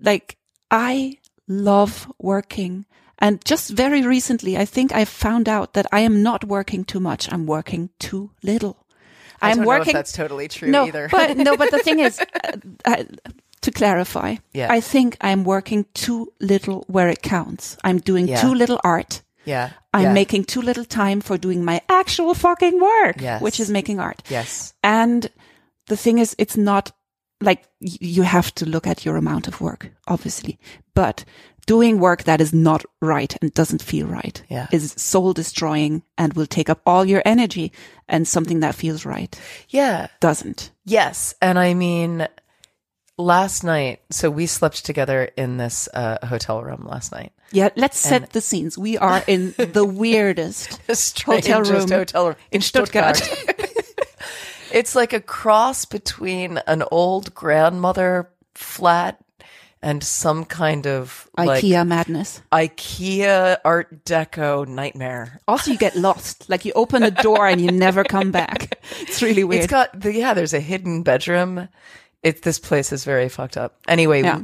Like, I love working. And just very recently, I think I found out that I am not working too much. I'm working too little. I I'm don't know if working. that's totally true no, either. but no, but the thing is, uh, to clarify, Yeah. I think I'm working too little where it counts. I'm doing Yeah. too little art. yeah. I'm yeah. making too little time for doing my actual fucking work, Yes. which is making art. Yes. And the thing is, it's not like y- you have to look at your amount of work, obviously, but doing work that is not right and doesn't feel right Yeah. is soul destroying and will take up all your energy and something that feels right Yeah. doesn't. Yes. And I mean, last night, so we slept together in this uh, hotel room last night. Yeah. Let's set the scenes. We are in the weirdest strangest room hotel room in Stuttgart. Stuttgart. it's like a cross between an old grandmother flat and some kind of like IKEA madness. IKEA Art Deco nightmare. Also, you get lost. Like you open a door and you never come back. It's really weird. It's got the, yeah. There's a hidden bedroom. It this place is very fucked up. Anyway, Yeah.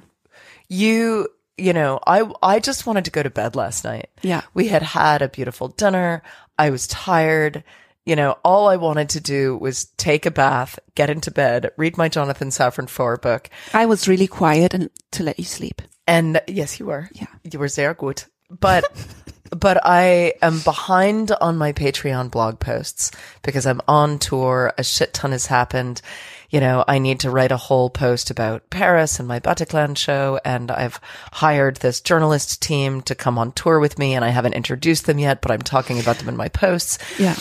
you you know I I just wanted to go to bed last night. Yeah. we had had a beautiful dinner. I was tired. You know, all I wanted to do was take a bath, get into bed, read my Jonathan Safran Foer book, I was really quiet and to let you sleep. and yes, you were. Yeah. You were sehr gut. But but I am behind on my Patreon blog posts because I'm on tour. A shit ton has happened. You know, I need to write a whole post about Paris and my Bataclan show. And I've hired this journalist team to come on tour with me. And I haven't introduced them yet, but I'm talking about them in my posts. Yeah.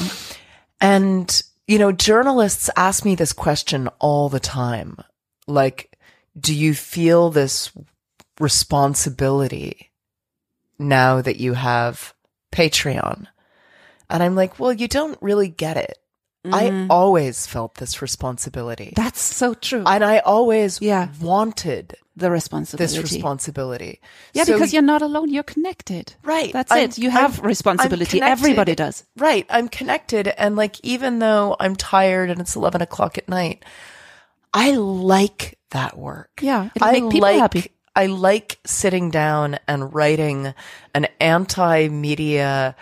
And, you know, journalists ask me this question all the time. Like, do you feel this responsibility now that you have Patreon? And I'm like, well, you don't really get it. I mm-hmm. always felt this responsibility. That's so true. and I always Yeah. wanted the responsibility. this responsibility. Yeah, So because you're not alone. You're connected. Right. That's I'm- it. You have I'm- responsibility. I'm. Everybody does. Right. I'm connected. And like, even though I'm tired and it's 11 o'clock at night, I like that work. Yeah, it'll I make people like, happy. I like sitting down and writing an anti media.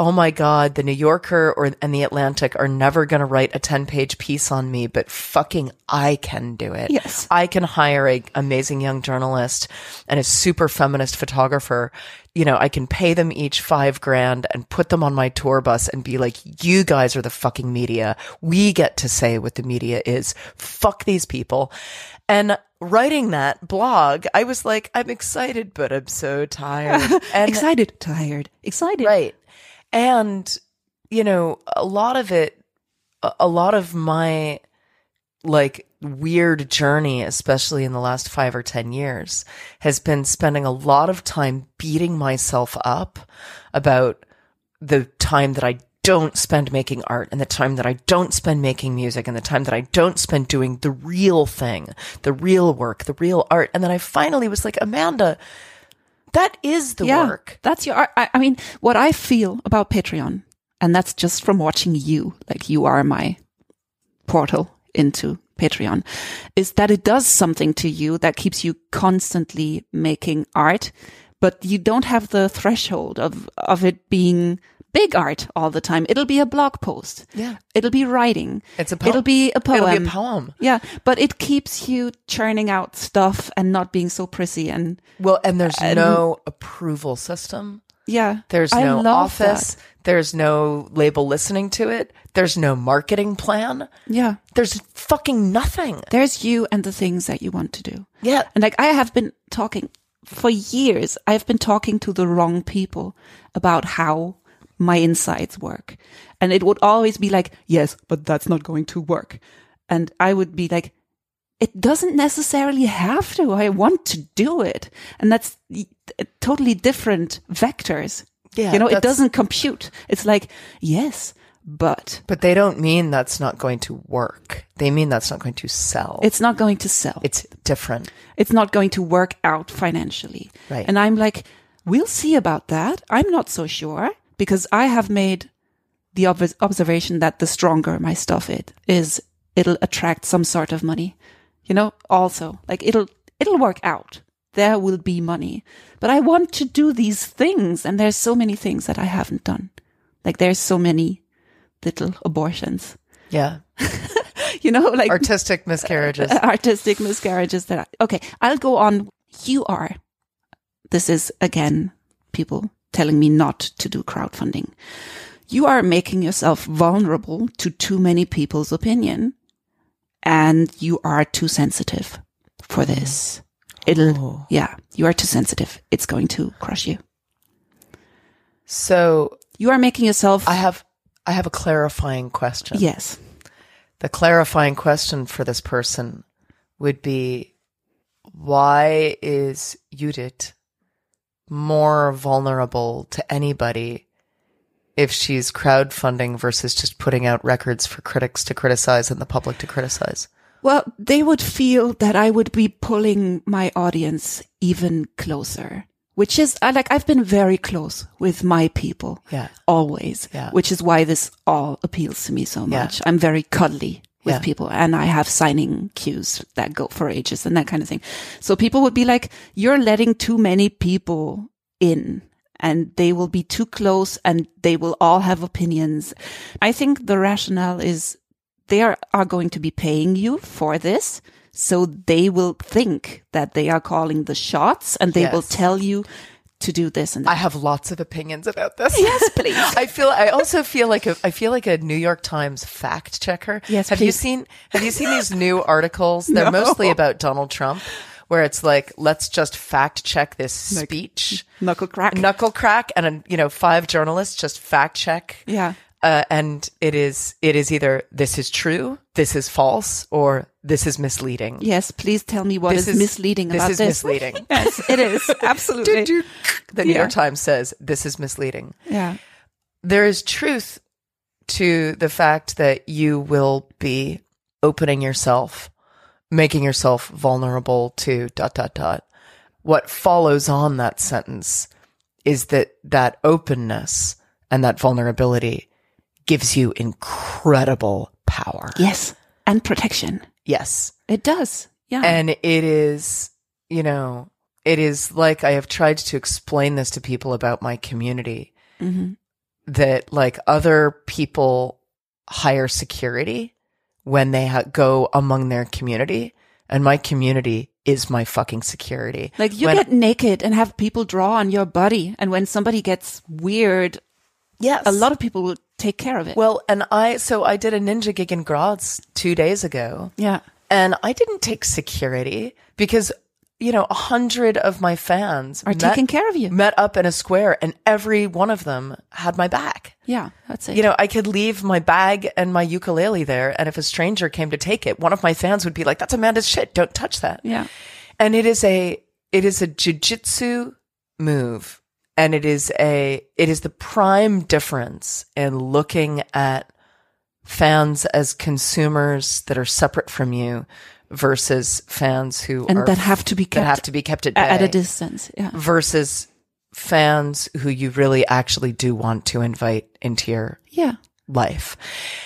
Oh my God, the New Yorker or and the Atlantic are never going to write a 10 page piece on me, but fucking I can do it. Yes. I can hire a amazing young journalist and a super feminist photographer. You know, I can pay them each five grand and put them on my tour bus and be like, you guys are the fucking media. We get to say what the media is. Fuck these people. And writing that blog, I was like, I'm excited, but I'm so tired. And excited, tired, excited. Right. And, you know, a lot of it, a lot of my like weird journey, especially in the last five or 10 years, has been spending a lot of time beating myself up about the time that I don't spend making art and the time that I don't spend making music and the time that I don't spend doing the real thing, the real work, the real art. And then I finally was like, Amanda, that is the yeah, work. That's your. I, I mean, what I feel about Patreon, and that's just from watching you. Like you are my portal into Patreon, is that it does something to you that keeps you constantly making art, but you don't have the threshold of of it being big art all the time. It'll be a blog post. Yeah. It'll be writing. It's a poem. It'll be a poem. It'll be a poem. Yeah, but it keeps you churning out stuff and not being so prissy and Well, and there's no approval system. yeah. There's I no office. that. There's no label listening to it. There's no marketing plan. Yeah. There's fucking nothing. There's you and the things that you want to do. Yeah. And like I have been talking for years, I've been talking to the wrong people about how my insights work. And it would always be like, yes, but that's not going to work. And I would be like, it doesn't necessarily have to. I want to do it. And that's totally different vectors. Yeah, You know, it doesn't compute. It's like, yes, but But they don't mean that's not going to work. They mean that's not going to sell. it's not going to sell. it's different. it's not going to work out financially. Right. And I'm like, we'll see about that. I'm not so sure because I have made the ob- observation that the stronger my stuff it is, it'll attract some sort of money. You know, also like it'll, it'll work out. There will be money, but I want to do these things. And there's so many things that I haven't done. Like there's so many little abortions, Yeah. you know, like Artistic miscarriages. artistic miscarriages that I, okay i'll go on you are this is again people telling me not to do crowdfunding. You are making yourself vulnerable to too many people's opinion and you are too sensitive for this. It'll Oh. yeah you are too sensitive. It's going to crush you. So you are making yourself I have I have a clarifying question. yes. The clarifying question for this person would be why is Judith more vulnerable to anybody if she's crowdfunding versus just putting out records for critics to criticize and the public to criticize? Well, they would feel that I would be pulling my audience even closer, which is I like I've been very close with my people. Yeah. Always. Yeah. Which is why this all appeals to me so Yeah. much. I'm very cuddly with Yeah. people and I have signing queues that go for ages and that kind of thing. So people would be like, you're letting too many people in and they will be too close and they will all have opinions. I think the rationale is they are, are going to be paying you for this. So they will think that they are calling the shots and they will tell you to do this and that. I have lots of opinions about this. Yes, please. I feel. I also feel like a. I feel like a New York Times fact checker. Yes, Have you seen? Have you seen these new articles? They're No. mostly about Donald Trump, where it's like, let's just fact check this speech, Knuckle crack. knuckle crack, and you know, five journalists just fact check. yeah. Uh, and it is it is either this is true, this is false, or this is misleading. Yes, please tell me what This is, misleading this about is this. Is misleading. yes, it is. Absolutely. The New Yeah. York Times says this is misleading. yeah. there is truth to the fact that you will be opening yourself, making yourself vulnerable to dot dot dot. What follows on that sentence is that that openness and that vulnerability gives you incredible power. Yes. And protection. Yes. It does. Yeah. And it is, you know, it is like I have tried to explain this to people about my community hmm that like other people hire security when they ha- go among their community and my community is my fucking security. Like you When- get naked and have people draw on your body. And when somebody gets weird, yes. a lot of people will take care of it. well, and I so I did a ninja gig in Graz 2 days ago yeah. and I didn't take security because you know, a hundred of my fans Are met- taking care of you. met up in a square and every one of them had my back. Yeah. That's it. You know, I could leave my bag and my ukulele there, and if a stranger came to take it, one of my fans would be like, "That's Amanda's shit. Don't touch that." yeah. And it is a it is a jujitsu move, and it is a it is the prime difference in looking at fans as consumers that are separate from you versus fans who And are that have to be that kept have to be kept at at a distance. Yeah. versus fans who you really actually do want to invite into your Yeah. life.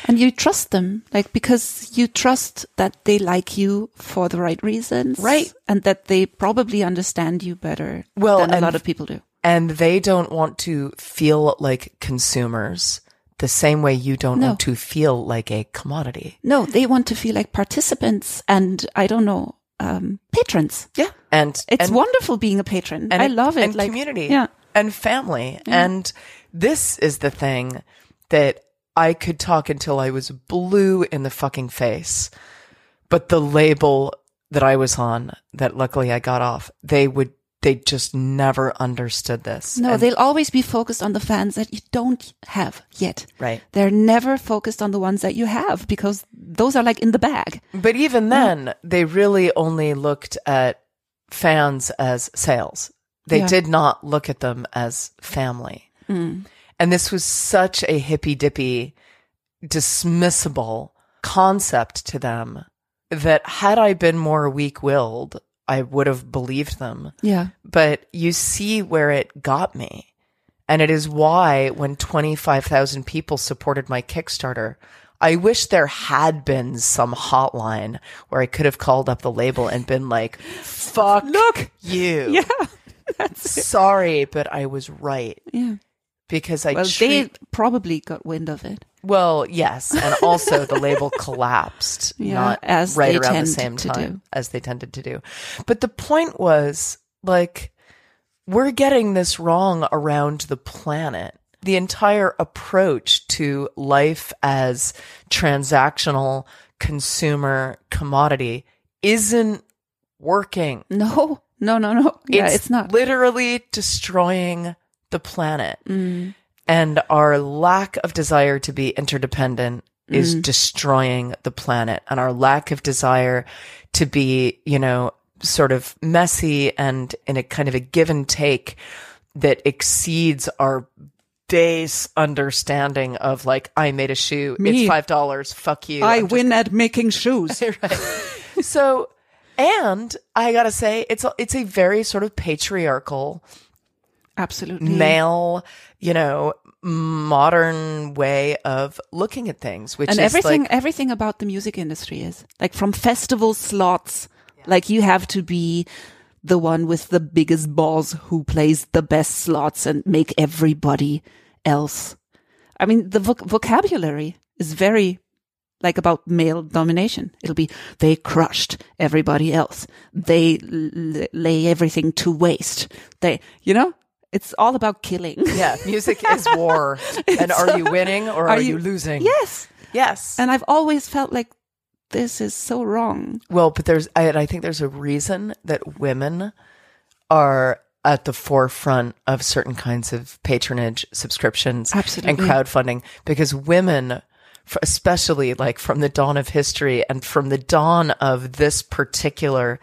And you trust them, like, because you trust that they like you for the right reasons. Right. And that they probably understand you better Well, than a lot of people do. And they don't want to feel like consumers the same way you don't No. want to feel like a commodity. No, they want to feel like participants and I don't know, um, patrons. Yeah. And It's and, wonderful being a patron. and I love it. And like community. Yeah. And family. And this is the thing that I could talk until I was blue in the fucking face. But the label that I was on, that luckily I got off, they would they just never understood this. No, And- they'll always be focused on the fans that you don't have yet. Right. They're never focused on the ones that you have because those are like in the bag. But even then, they really only looked at fans as sales. They Yeah. did not look at them as family. Mm. And this was such a hippy dippy, dismissible concept to them that had I been more weak willed, I would have believed them. Yeah. But you see where it got me. And it is why when 25,000 people supported my Kickstarter, I wish there had been some hotline where I could have called up the label and been like, fuck Look. you. Yeah. Sorry, but I was right. Yeah. Because I Well, treat, they probably got wind of it. Well, yes, and also the label collapsed, Yeah, not as right around the same time do. as they tended to do. But the point was like we're getting this wrong around the planet. The entire approach to life as transactional consumer commodity isn't working. No, no, no, no. Yeah, it's, not. literally destroying the planet. Mm. And our lack of desire to be interdependent is Mm. destroying the planet. And our lack of desire to be, you know, sort of messy and in a kind of a give and take that exceeds our base understanding of like, I made a shoe. Me. It's five dollars. Fuck you. I just win at making shoes. so and i gotta say it's a, it's a very sort of patriarchal Absolutely. male you know modern way of looking at things which and is everything, like everything about the music industry is like from festival slots. Like you have to be the one with the biggest balls who plays the best slots and make everybody else. I mean, the voc- vocabulary is very like about male domination. It'll be they crushed everybody else. They l- lay everything to waste. They, you know, it's all about killing. yeah music is war and are you winning or are, you, you- losing yes. yes And I've always felt like this is so wrong. well but there's I, I think there's a reason that women are at the forefront of certain kinds of patronage subscriptions Absolutely. and crowdfunding because women especially like from the dawn of history and from the dawn of this particular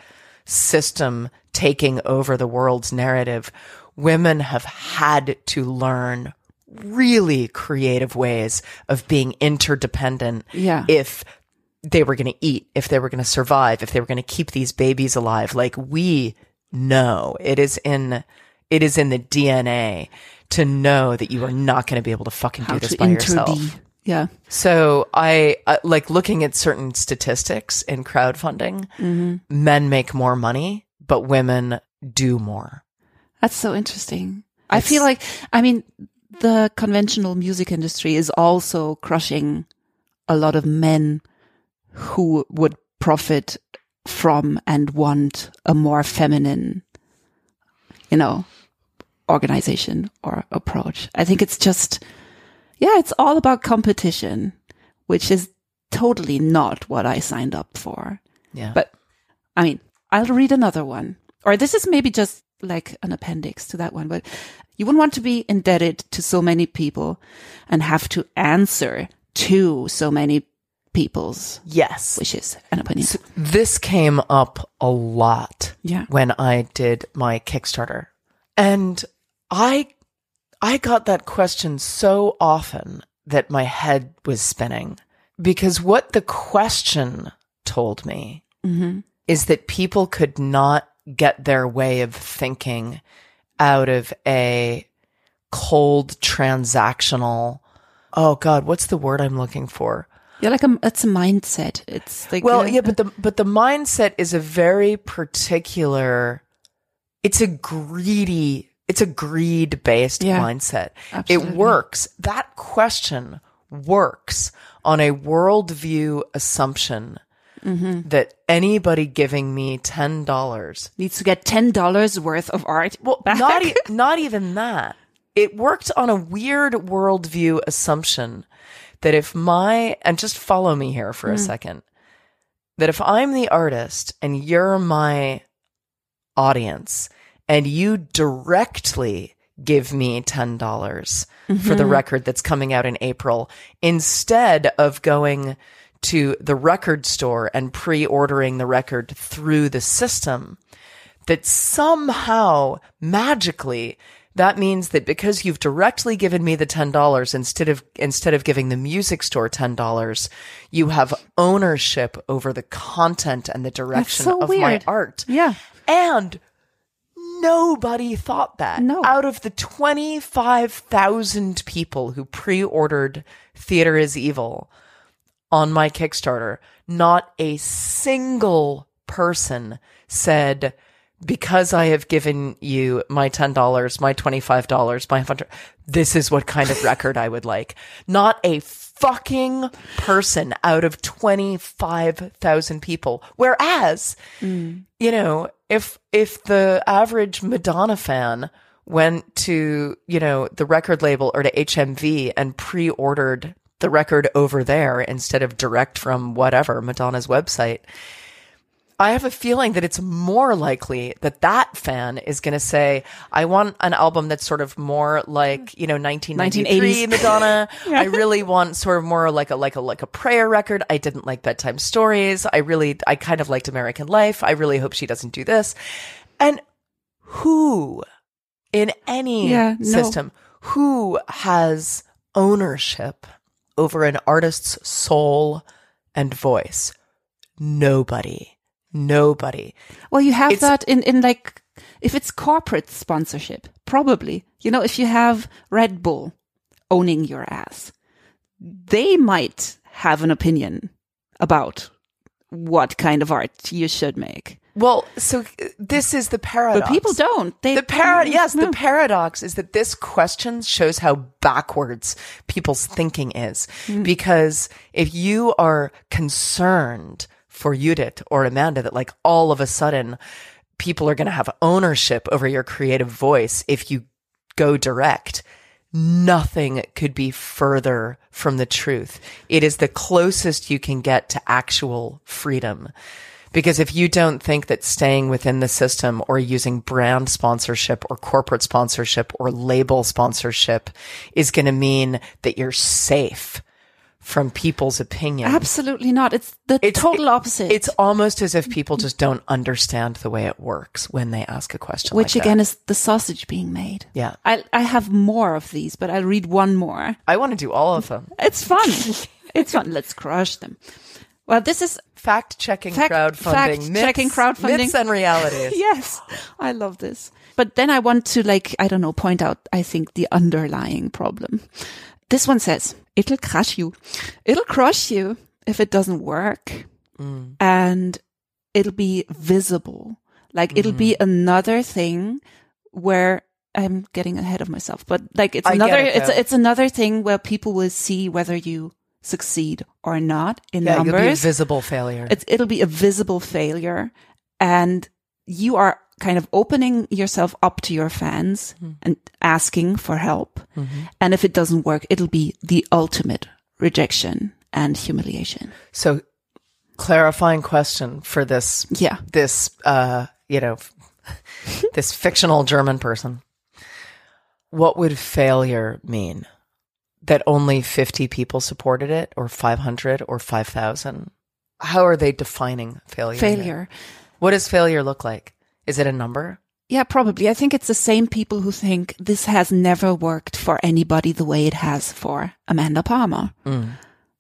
system taking over the world's narrative women have had to learn really creative ways of being interdependent Yeah. if they were going to eat, if they were going to survive, if they were going to keep these babies alive. Like we know it is in, it is in the DNA to know that you are not going to be able to fucking do this by yourself. Yeah. So I uh, like looking at certain statistics in crowdfunding. Mm-hmm. Men make more money, but women do more. That's so interesting. I feel like, I mean, the conventional music industry is also crushing a lot of men who would profit from and want a more feminine, you know, organization or approach. I think it's just, yeah, it's all about competition, which is totally not what I signed up for. Yeah. But I mean, I'll read another one. Or this is maybe just like an appendix to that one, but you wouldn't want to be indebted to so many people and have to answer to so many people's yes. wishes and opinions. This came up a lot Yeah. when I did my Kickstarter. And I I got that question so often that my head was spinning because what the question told me hmm is that people could not get their way of thinking out of a cold transactional oh god what's the word i'm looking for? Yeah, like a, it's a mindset. It's like well yeah. but the but the mindset is a very particular it's a greedy it's a greed based Yeah, mindset. Absolutely. it works. That question works on a worldview assumption Mm-hmm. that anybody giving me ten dollars needs to get ten dollars worth of art. well back. not e- not even that it worked on a weird worldview assumption that if my and just follow me here for a second that if i'm the artist and you're my audience and you directly give me $10 for the record that's coming out in April instead of going to the record store and pre-ordering the record through the system that somehow magically that means that because you've directly given me the $10 instead of instead of giving the music store $10 you have ownership over the content and the direction so of my art Yeah. and nobody thought that No. out of the 25,000 people who pre-ordered theater is evil on my Kickstarter, not a single person said, because I have given you my $10, my $25, my 100, this is what kind of record I would like. Not a fucking person out of 25,000 people. Whereas, mm. you know, if, if the average Madonna fan went to, you know, the record label or to HMV and pre-ordered the record over there instead of direct from whatever Madonna's website, I have a feeling that it's more likely that that fan is going to say, I want an album that's sort of more like, you know, 1993 1980s. Madonna. I really want sort of more like a, like a, like a prayer record. I didn't like bedtime stories. I really, I kind of liked American Life. I really hope she doesn't do this. And who in any Yeah, no. system, who has ownership over an artist's soul and voice? Nobody. Nobody. Well, you have It's- that in, in like, if it's corporate sponsorship, probably. You know, if you have Red Bull owning your ass, they might have an opinion about what kind of art you should make. Well, so uh, this is the paradox. But people don't. They The para- yes, No. the paradox is that this question shows how backwards people's thinking is. Mm. Because if you are concerned for Judith or Amanda that like all of a sudden people are going to have ownership over your creative voice if you go direct, nothing could be further from the truth. It is the closest you can get to actual freedom. Because if you don't think that staying within the system or using brand sponsorship or corporate sponsorship or label sponsorship is going to mean that you're safe from people's opinions. Absolutely not. It's the It's- total opposite. It's almost as if people just don't understand the way it works when they ask a question. which like again is the sausage being made. Yeah. I I have more of these, but I'll read one more. I want to do all of them. It's fun. it's fun. Let's crush them. Well, this is Fact checking Fact- crowdfunding. fact-checking myths- crowdfunding. Myths and realities. yes, I love this. But then I want to like I don't know point out I think the underlying problem. This one says it'll crush you. It'll crush you if it doesn't work, mm. and it'll be visible. Like it'll be mm-hmm. another thing where I'm getting ahead of myself, but like it's I another it, it's it's another thing where people will see whether you succeed or not in Yeah, you'll be a visible failure. It's, it'll be a visible failure and you are kind of opening yourself up to your fans and asking for help. And if it doesn't work, it'll be the ultimate rejection and humiliation. So, clarifying question for this Yeah. this uh you know this fictional German person. What would failure mean? That only 50 people supported it or 500 or 5,000? How are they defining failure? Failure. What does failure look like? Is it a number? Yeah, probably. I think it's the same people who think this has never worked for anybody the way it has for Amanda Palmer. Mm.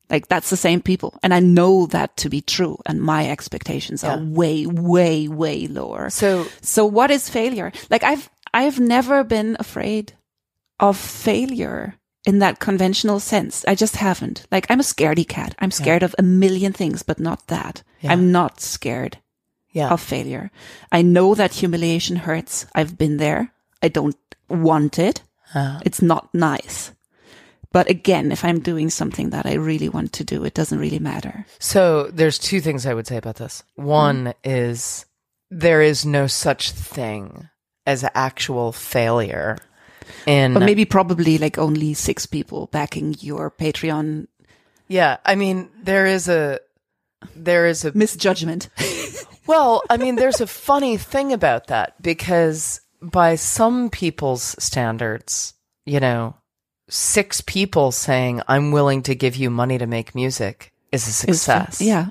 Like that's the same people. And I know that to be true. And my expectations are way, way, way lower. So, So what is failure? Like I've I've never been afraid of failure in that conventional sense. I just haven't. Like I'm a scaredy cat. I'm scared of a million things, but not that. Yeah. I'm not scared yeah. of failure. I know that humiliation hurts. I've been there. I don't want it. Uh, It's not nice. But again, if I'm doing something that I really want to do, it doesn't really matter. So there's two things I would say about this. One is there is no such thing as actual failure in But maybe probably like only six people backing your Patreon Yeah, I mean there is a there is a misjudgment. well, I mean there's a funny thing about that because by some people's standards, you know, six people saying, I'm willing to give you money to make music is a Is- success. yeah.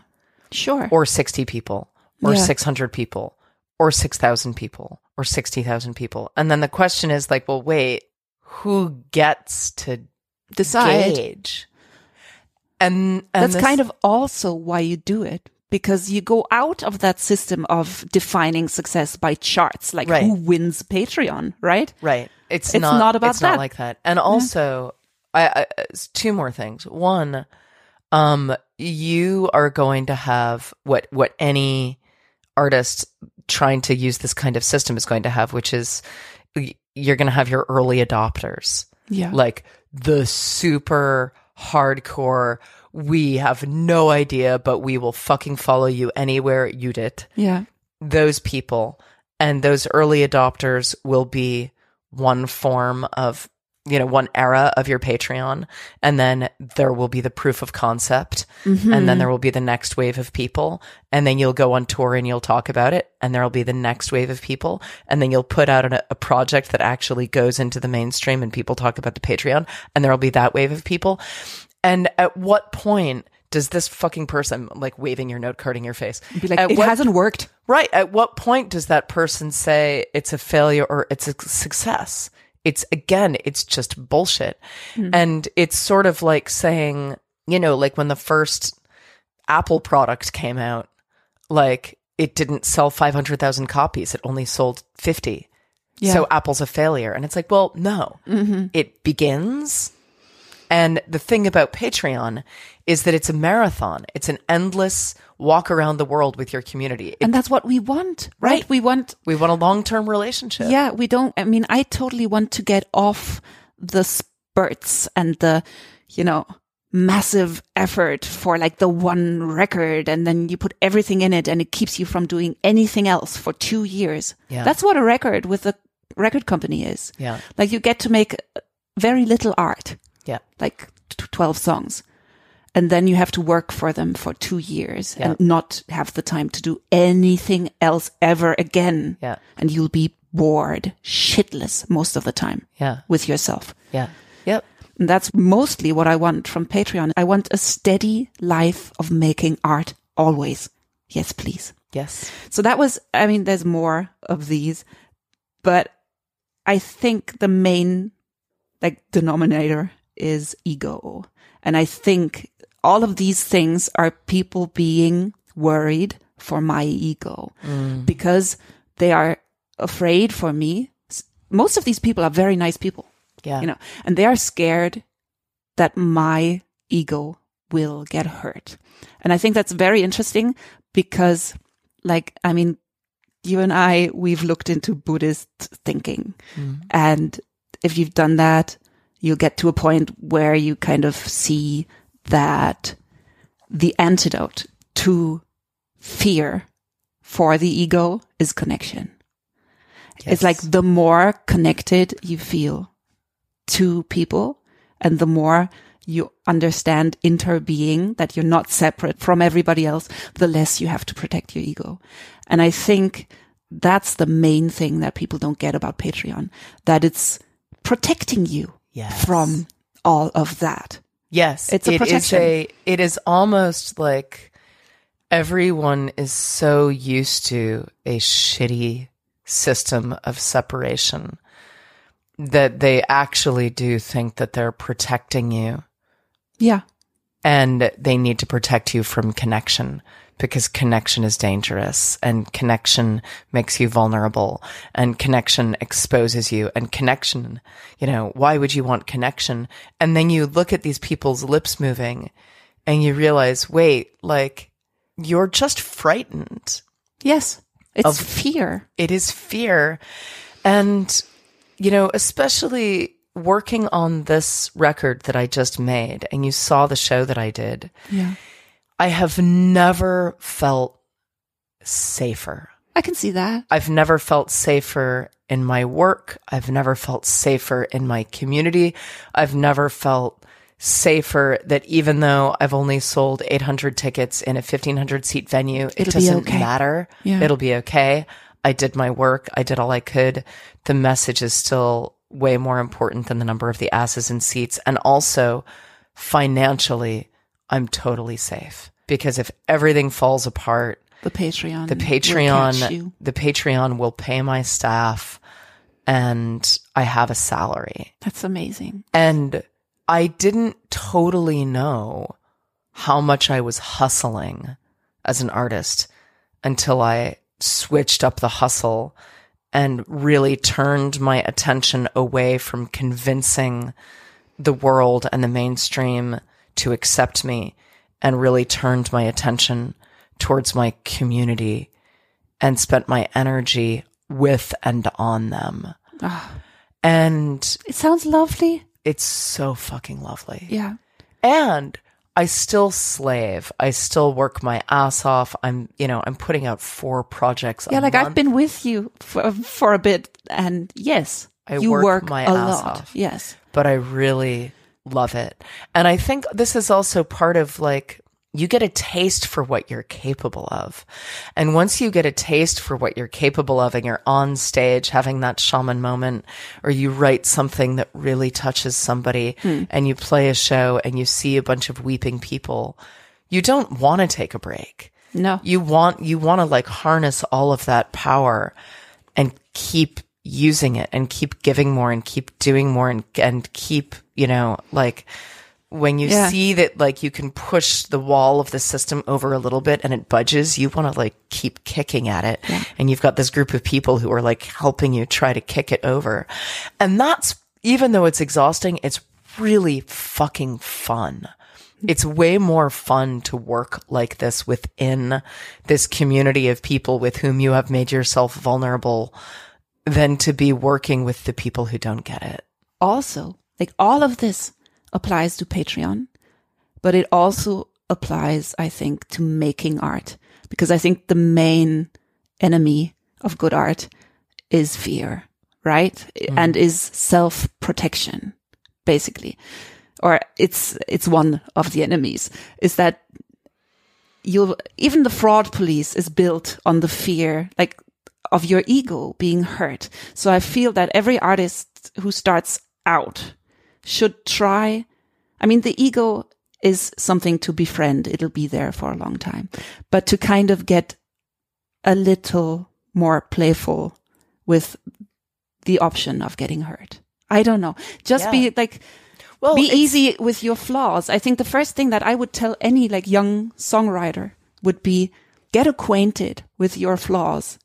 Sure. Or 60 people, or Yeah. 600 people, or 6,000 people, or 60,000 people. And then the question is like, well, wait, who gets to Decide. gauge? And, and That's this- kind of also why you do it. Because you go out of that system of defining success by charts, like Right. who wins Patreon, right? Right. It's, It's not, not about it's not that. like that. And also, I, I two more things. One, um, you are going to have what what any artist trying to use this kind of system is going to have, which is you're going to have your early adopters, Yeah. like the super hardcore. We have no idea, but we will fucking follow you anywhere you did yeah. those people and those early adopters will be one form of you know one era of your patreon and then there will be the proof of concept and then mm-hmm. there will be the next wave of people and then you'll go on tour and you'll talk about it and there will be the next wave of people and then you'll put out a, a project that actually goes into the mainstream and people talk about the patreon and there will be that wave of people and at what point does this fucking person like waving your note card in your face Be like, at it what hasn't worked. Right. At what point does that person say it's a failure or it's a success? It's again, it's just bullshit. Hmm. And it's sort of like saying, you know, like when the first Apple product came out, like it didn't sell 500,000 copies, it only sold 50. Yeah. So Apple's a failure. And it's like, well, no, mm-hmm. it begins. And the thing about Patreon is that it's a marathon. It's an endless walk around the world with your community. It And that's what we want, right? Right. We want we want a long term relationship. Yeah, we don't. I mean, I totally want to get off the spurts and the, you know, massive effort for like the one record and then you put everything in it and it keeps you from doing anything else for two years. Yeah. That's what a record with a record company is. Yeah. Like you get to make very little art, Yeah. like t- 12 songs. And then you have to work for them for two years Yeah. and not have the time to do anything else ever again Yeah. and you'll be bored shitless most of the time Yeah. with yourself. Yeah. Yep. And that's mostly what I want from Patreon. I want a steady life of making art always. Yes, please. Yes. So that was, I mean, there's more of these, but I think the main like denominator is ego. And I think all of these things are people being worried for my ego mm. because they are afraid for me. Most of these people are very nice people Yeah. you know, and they are scared that my ego will get hurt. And I think that's very interesting because, like, I mean, you and I, we've looked into Buddhist thinking. Mm. And if you've done that, you'll get to a point where you kind of see that the antidote to fear for the ego is connection. It's like the more connected you feel to people and the more you understand interbeing, that you're not separate from everybody else, the less you have to protect your ego. And I think that's the main thing that people don't get about Patreon, that it's protecting you Yes. from all of that. Yes. It's a it is protection. a it is almost like everyone is so used to a shitty system of separation that they actually do think that they're protecting you Yeah. and they need to protect you from connection because connection is dangerous and connection makes you vulnerable and connection exposes you and connection, you know, why would you want connection? And then you look at these people's lips moving and you realize, wait, like you're just frightened. Yes. It's fear. It is fear. And, you know, especially working on this record that I just made and you saw the show that I did. Yeah. I have never felt safer. I can see that. I've never felt safer in my work. I've never felt safer in my community. I've never felt safer that even though I've only sold 800 tickets in a 1500 seat venue, it It'll be doesn't okay. matter. Yeah. It'll be okay. I did my work. I did all I could. The message is still way more important than the number of the asses in seats. And also financially, I'm totally safe because if everything falls apart, The Patreon. the Patreon, the Patreon will pay my staff and I have a salary. That's amazing. And I didn't totally know how much I was hustling as an artist until I switched up the hustle and really turned my attention away from convincing the world and the mainstream to accept me and really turned my attention towards my community and spent my energy with and on them. Ah. And It sounds lovely. it's so fucking lovely. Yeah. And I still slave. I still work my ass off. I'm, you know, I'm putting out four projects. Yeah, like month. I've been with you for, for a bit, and yes, I you work work, my ass lot. off. Yes. but I really love it. And I think this is also part of like, you get a taste for what you're capable of. And once you get a taste for what you're capable of and you're on stage having that shaman moment, or you write something that really touches somebody hmm. and you play a show and you see a bunch of weeping people, you don't want to take a break. No. You want, you want to like harness all of that power and keep using it and keep giving more and keep doing more and, and keep, you know, like when you Yeah. see that like you can push the wall of the system over a little bit and it budges, you want to like keep kicking at it. And you've got this group of people who are like helping you try to kick it over. And that's, even though it's exhausting, it's really fucking fun. It's way more fun to work like this within this community of people with whom you have made yourself vulnerable than to be working with the people who don't get it. Also, like all of this applies to Patreon, but it also applies, I think, to making art because I think the main enemy of good art is fear, right? Mm. And is self protection, basically. Or it's, it's one of the enemies is that you'll, even the fraud police is built on the fear, like of your ego being hurt. So I feel that every artist who starts out should try. I mean, the ego is something to befriend. It'll be there for a long time, but to kind of get a little more playful with the option of getting hurt. I don't know. Just Yeah. be like, Well, be easy with your flaws. I think the first thing that I would tell any like young songwriter would be get acquainted with your flaws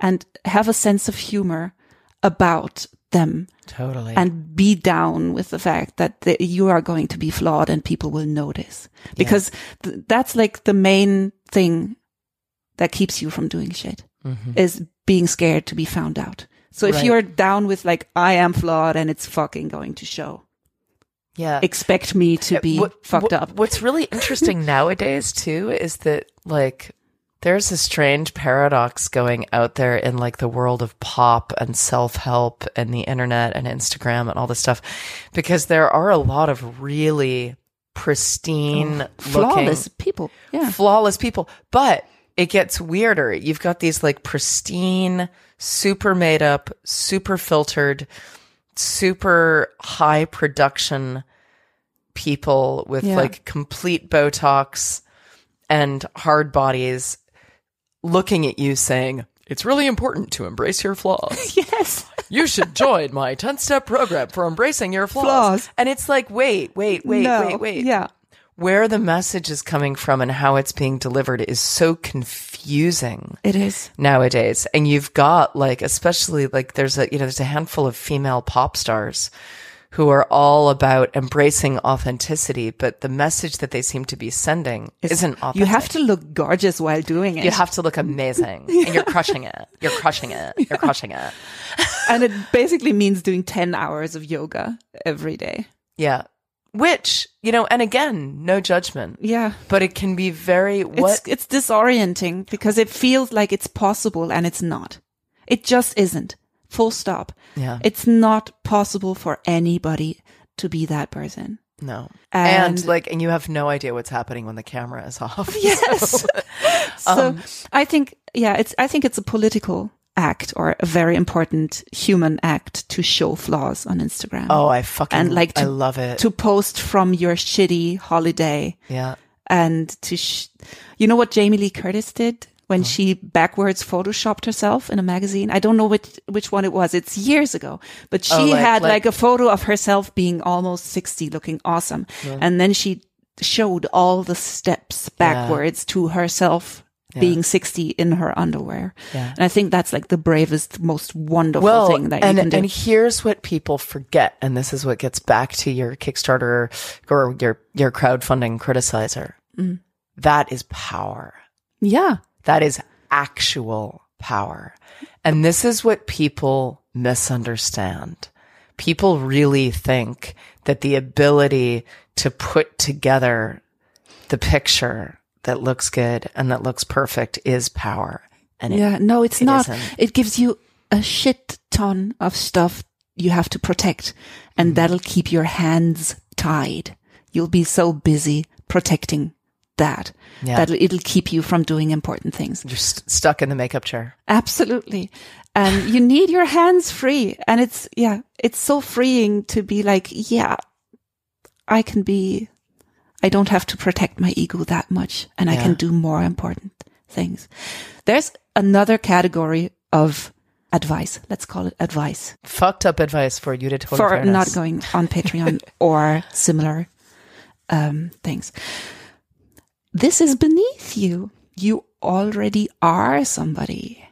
and have a sense of humor about them Totally. and be down with the fact that the, you are going to be flawed and people will notice because th- that's like the main thing that keeps you from doing shit mm-hmm. is being scared to be found out. So if Right. you're down with like, I am flawed and it's fucking going to show, yeah. expect me to uh, be What- fucked what- up. What's really interesting nowadays too is that like there's a strange paradox going out there in like the world of pop and self-help and the internet and Instagram and all this stuff because there are a lot of really pristine oh, looking Flawless people. Yeah. flawless people. But it gets weirder. You've got these like pristine, super made up, super filtered, super high production people with Yeah. like complete Botox and hard bodies looking at you saying, it's really important to embrace your flaws. Yes. You should join my 10 step program for embracing your flaws. Flaws. And it's like, wait, wait, wait, No. wait, wait Yeah. where the message is coming from and how it's being delivered is so confusing It is. nowadays. And you've got like, especially like there's a, you know, there's a handful of female pop stars who are all about embracing authenticity, but the message that they seem to be sending isn't authentic. You have to look gorgeous while doing it. You have to look amazing and you're crushing it. You're crushing it. You're crushing it. and it basically means doing 10 hours of yoga every day. Yeah. Which, you know, and again, no judgment, Yeah. but it can be very, what, It's, it's disorienting because it feels like it's possible and it's not. It just isn't. Full stop. Yeah. It's not possible for anybody to be that person. No. And- And, like, and you have no idea what's happening when the camera is off. Yes. So, So I think, yeah, it's, I think it's a political act or a very important human act to show flaws on Instagram. Oh, I fucking and like to, I love it. to post from your shitty holiday yeah. and to, sh- you know what Jamie Lee Curtis did when she backwards photoshopped herself in a magazine? I don't know which, which one it was. It's years ago, but she Oh, like- had like- like, a photo of herself being almost 60 looking awesome. And then she showed all the steps backwards to herself being 60 in her underwear. Yeah. And I think that's like the bravest, most wonderful well, thing that and, you can do. and here's what people forget, and this is what gets back to your Kickstarter or your your crowdfunding criticizer. Mm. That is power. yeah. That is actual power. And this is what people misunderstand. People really think that the ability to put together the picture that looks good and that looks perfect is power. And it, Yeah, no, it's it not. isn't. It gives you a shit ton of stuff you have to protect, and Mm-hmm. that'll keep your hands tied. You'll be so busy protecting that Yeah. that it'll keep you from doing important things. you're st- stuck in the makeup chair. Absolutely. And you need your hands free. And it's, yeah, it's so freeing to be like, yeah, I can be, I don't have to protect my ego that much and I can do more important things. There's another category of advice. Let's call it advice Fucked up advice for you to for fairness. not going on Patreon or similar um, things. This is beneath you. You already are somebody.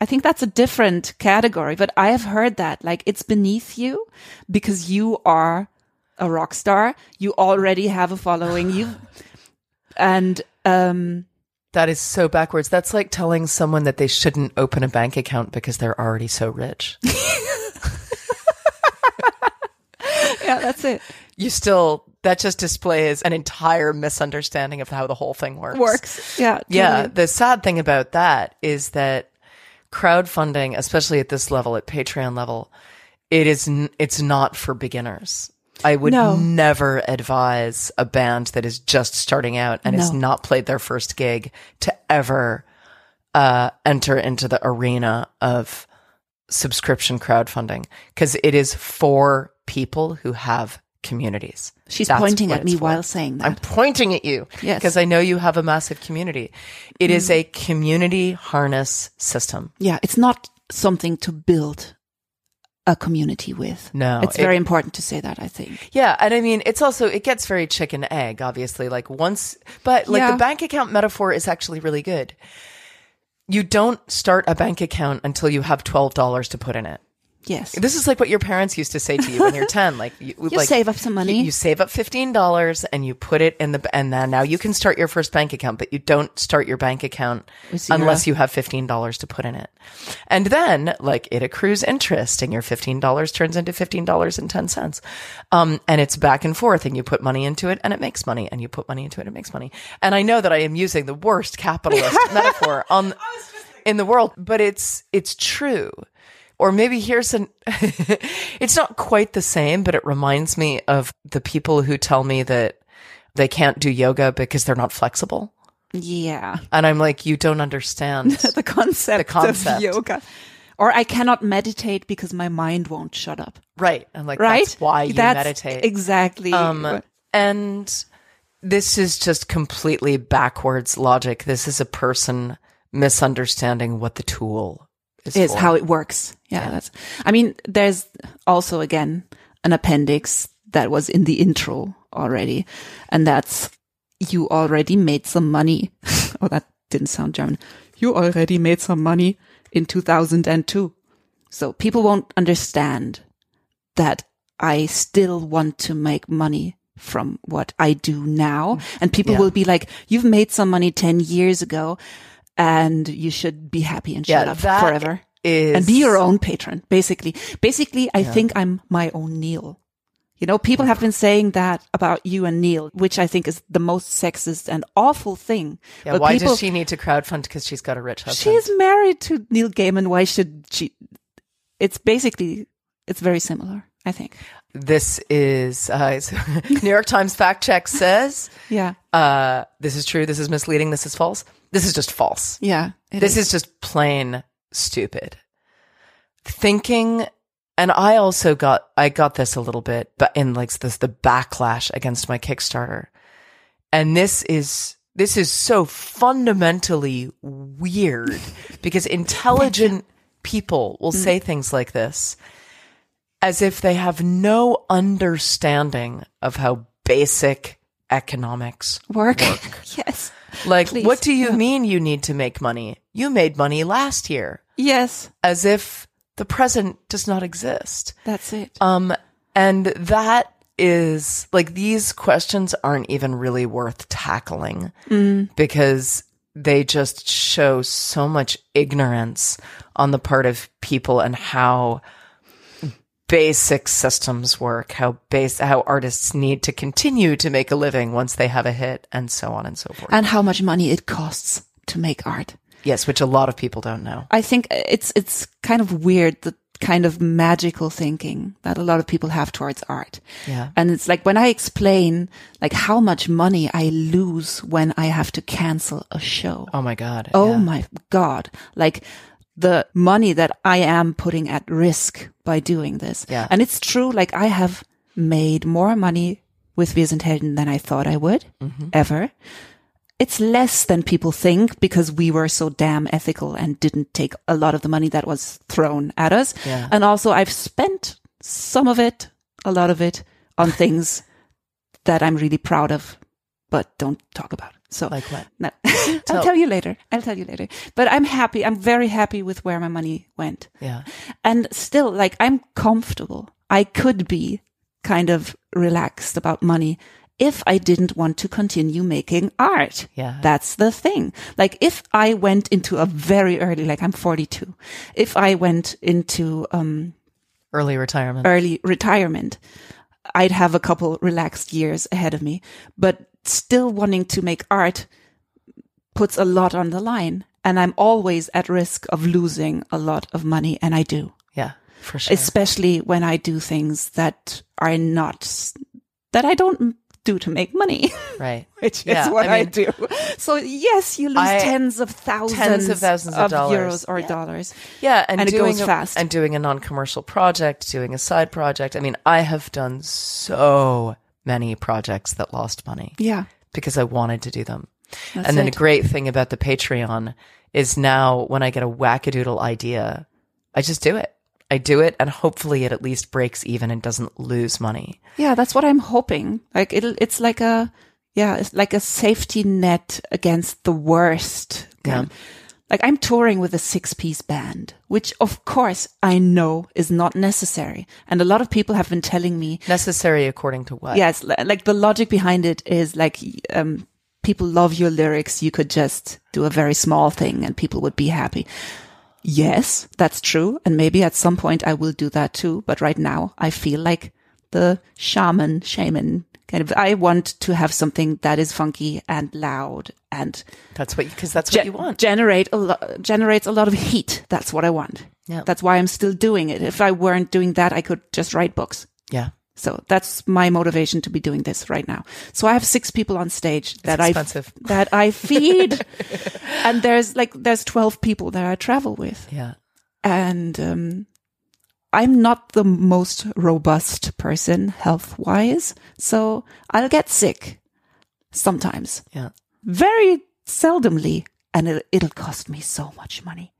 I think that's a different category, but I have heard that like it's beneath you because you are a rock star. You already have a following. You and um That is so backwards. That's like telling someone that they shouldn't open a bank account because they're already so rich. yeah, that's it. you still that just displays an entire misunderstanding of how the whole thing works. Works. Yeah. Yeah, the sad thing about that is that crowdfunding, especially at this level, at Patreon level, it is n- it's not for beginners. I would No. never advise a band that is just starting out and has not played their first gig to ever uh, enter into the arena of subscription crowdfunding because it is for people who have communities. She's That's pointing at me for. while saying that. I'm pointing at you Yes. because I know you have a massive community. It is a community harness system. yeah, it's not something to build a community with. No, it's it- very important to say that. I think. Yeah, and I mean, it's also it gets very chicken egg, obviously. Like once, but like Yeah. the bank account metaphor is actually really good. You don't start a bank account until you have twelve dollars to put in it. Yes, This is like what your parents used to say to you when you're ten. Like you, you like, save up some money. You, you save up fifteen dollars and you put it in the and then now you can start your first bank account, but you don't start your bank account unless you have fifteen dollars to put in it. And then like it accrues interest and your fifteen dollars turns into fifteen dollars and ten cents. Um and it's back and forth and you put money into it and it makes money and you put money into it and it makes money. And I know that I am using the worst capitalist metaphor on in the world, but it's it's true. Or maybe here's an it's not quite the same, but it reminds me of the people who tell me that they can't do yoga because they're not flexible. yeah, And I'm like, you don't understand. the concept, The concept. of yoga. Or I cannot meditate because my mind won't shut up. right. I'm like, Right? that's why you That's meditate. Exactly. Um, and this is just completely backwards logic. This is a person misunderstanding what the tool is, is how it works. Yeah, that's. I mean, there's also again an appendix that was in the intro already, and that's you already made some money. oh, that didn't sound German. You already made some money in 2002. So people won't understand that I still want to make money from what I do now. And people Yeah. will be like, you've made some money 10 years ago and you should be happy and shut Yeah, up forever is and be your own patron, basically. Basically, I think I'm my own Neil. You know, people have been saying that about you and Neil, which I think is the most sexist and awful thing. Yeah, But why people, does she need to crowdfund? Because she's got a rich husband. She's married to Neil Gaiman. Why should she? It's basically, it's very similar, I think. This is uh, New York Times fact check says Yeah. uh, this is true. This is misleading. This is false. This is just false. Yeah. This is just plain stupid. Thinking and I also got I got this a little bit, but in like this the backlash against my Kickstarter. And this is this is so fundamentally weird because intelligent people will mm. say things like this as if they have no understanding of how basic economics Work. yes. Like Please. what do you mean you need to make money you made money last year Yes. as if the present does not exist That's it. um, and that is like these questions aren't even really worth tackling because they just show so much ignorance on the part of people and how basic systems work, how base, how artists need to continue to make a living once they have a hit and so on and so forth. and how much money it costs to make art. yes, which a lot of people don't know. I think it's it's kind of weird the kind of magical thinking that a lot of people have towards art. Yeah. And it's like when I explain like how much money I lose when I have to cancel a show. Oh my God. Oh yeah. my God. Like the money that I am putting at risk by doing this. Yeah. And it's true. Like I have made more money with Wir sind Helden than I thought I would Mm-hmm. ever. It's less than people think because we were so damn ethical and didn't take a lot of the money that was thrown at us. Yeah. And also I've spent some of it, a lot of it on things that I'm really proud of, but don't talk about. So Like what? no. I'll tell you later. I'll tell you later. But I'm happy. I'm very happy with where my money went. Yeah. And still, like, I'm comfortable. I could be kind of relaxed about money if I didn't want to continue making art. Yeah. That's the thing. Like, if I went into a very early, like, I'm 42, if I went into, um, Early retirement. early retirement, I'd have a couple relaxed years ahead of me. But still wanting to make art puts a lot on the line. And I'm always at risk of losing a lot of money. And I do, yeah. For sure. especially when I do things that are not, that I don't do to make money, right. which Yeah, is what I I, mean- do. So yes, you lose I- tens of thousands, tens of thousands of dollars. euros or dollars. Yeah, and, And it goes a, fast. And doing a non-commercial project, doing a side project. I mean, I have done so many projects that lost money Yeah. because I wanted to do them. That's and then it. a great thing about the Patreon is now when I get a wackadoodle idea, I just do it. I do it, and hopefully it at least breaks even and doesn't lose money. Yeah, that's what I'm hoping. Like it'll, it's like a, yeah, it's like a safety net against the worst. Yeah. Like I'm touring with a six piece band, which of course I know is not necessary. And a lot of people have been telling me, Necessary according to what? yes, like the logic behind it is like, um, people love your lyrics. You could just do a very small thing and people would be happy. Yes, that's true. And maybe at some point I will do that too. But right now I feel like the shaman, shaman kind of, I want to have something that is funky and loud and That's what because that's what you want. generate a lot, generates a lot of heat. That's what I want. Yeah. That's why I'm still doing it. If I weren't doing that, I could just write books. yeah, So that's my motivation to be doing this right now. So I have six people on stage that I that I feed, and there's like there's twelve people that I travel with, yeah, and um, I'm not the most robust person health wise, so I'll get sick sometimes, yeah. very seldomly, and it, it'll cost me so much money.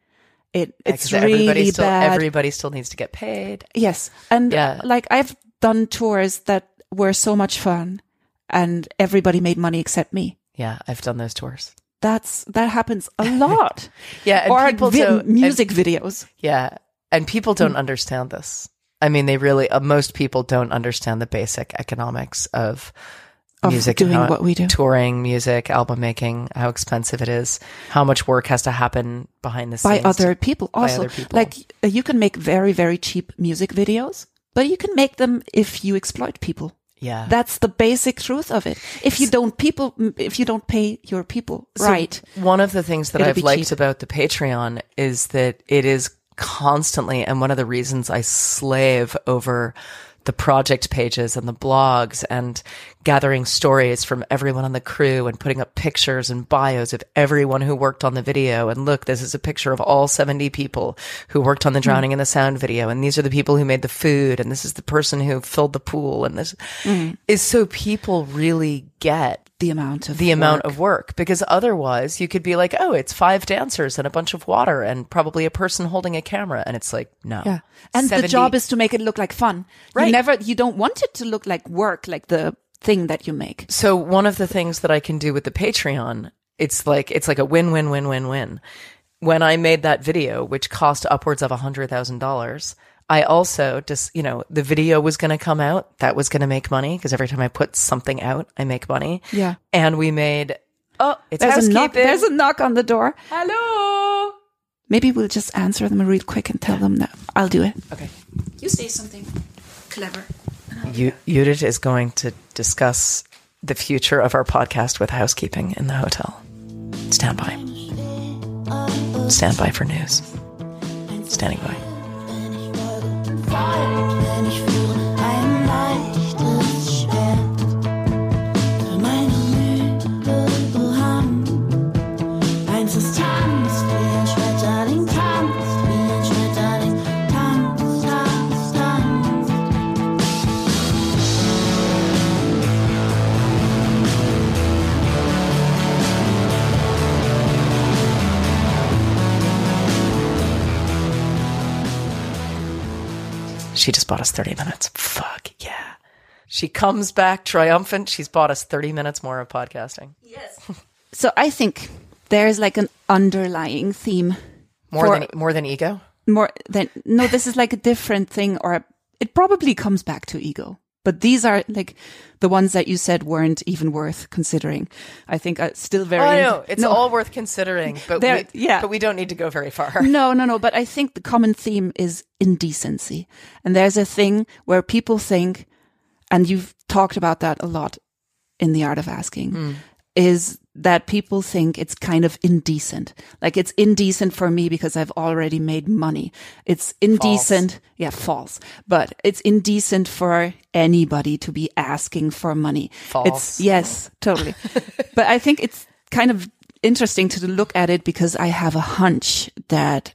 It it's 'Cause everybody really still bad. everybody still needs to get paid. Yes. And Yeah. like I've done tours that were so much fun and everybody made money except me. Yeah, I've done those tours. That's that happens a lot. Yeah, and or people vi- and- music videos. Yeah. And people don't understand this. I mean, they really, uh, most people don't understand the basic economics of, Of music doing how- what we do. touring, music, album making, how expensive it is, how much work has to happen behind the scenes by other people. Also, other people. like uh, you can make very, very cheap music videos, but you can make them if you exploit people. yeah. That's the basic truth of it. If you don't people, if you don't pay your people So right, One of the things that I've liked cheap. about the Patreon is that it is constantly, and one of the reasons I slave over the project pages and the blogs and gathering stories from everyone on the crew and putting up pictures and bios of everyone who worked on the video. And look, this is a picture of all 70 people who worked on the hmm. drowning in the sound video. And these are the people who made the food. And this is the person who filled the pool. And this hmm. is so people really get The amount of the amount of work because otherwise you could be like, oh, it's five dancers and a bunch of water and probably a person holding a camera. And it's like, no. Yeah. And 70 the job is to make it look like fun. You Right. never, you don't want it to look like work, like the thing that you make. So one of the things that I can do with the Patreon, it's like it's like a win win win win win. When I made that video, which cost upwards of a hundred thousand dollars, I also just you know the video was going to come out. That was going to make money because every time I put something out, I make money. Yeah. And we made oh, it's There's a knock, there's a knock on the door. hello. Maybe we'll just answer them real quick and tell them that I'll do it. Okay. You say something clever. Judith is going to discuss the future of our podcast with housekeeping in the hotel. Stand by. Stand by for news. Standing by. She just bought us 30 minutes. Fuck yeah. She comes back triumphant. She's bought us 30 minutes more of podcasting. Yes. so I think there's like an underlying theme. More For- than more than ego. More than, no, this is like a different thing, or it probably comes back to ego. But these are like the ones that you said weren't even worth considering. I think uh, still very. Oh, no. It's no. all worth considering, but we, yeah. but we don't need to go very far. No, no, no. But I think the common theme is indecency. And there's a thing where people think, and you've talked about that a lot in the art of asking, Hmm. is that people think it's kind of indecent. Like it's indecent for me because I've already made money. It's indecent. Yeah, false. But it's indecent for anybody to be asking for money. False. It's, yes, totally. but I think it's kind of interesting to look at it because I have a hunch that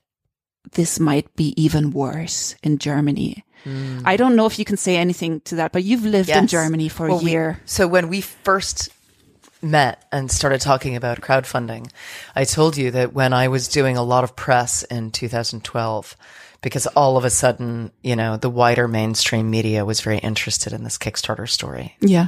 this might be even worse in Germany. I don't know if you can say anything to that, but you've lived in Hmm. Germany for Well, a we- year. so when we first met and started talking about crowdfunding, I told you that when I was doing a lot of press in 2012, because all of a sudden, you know, the wider mainstream media was very interested in this Kickstarter story. yeah.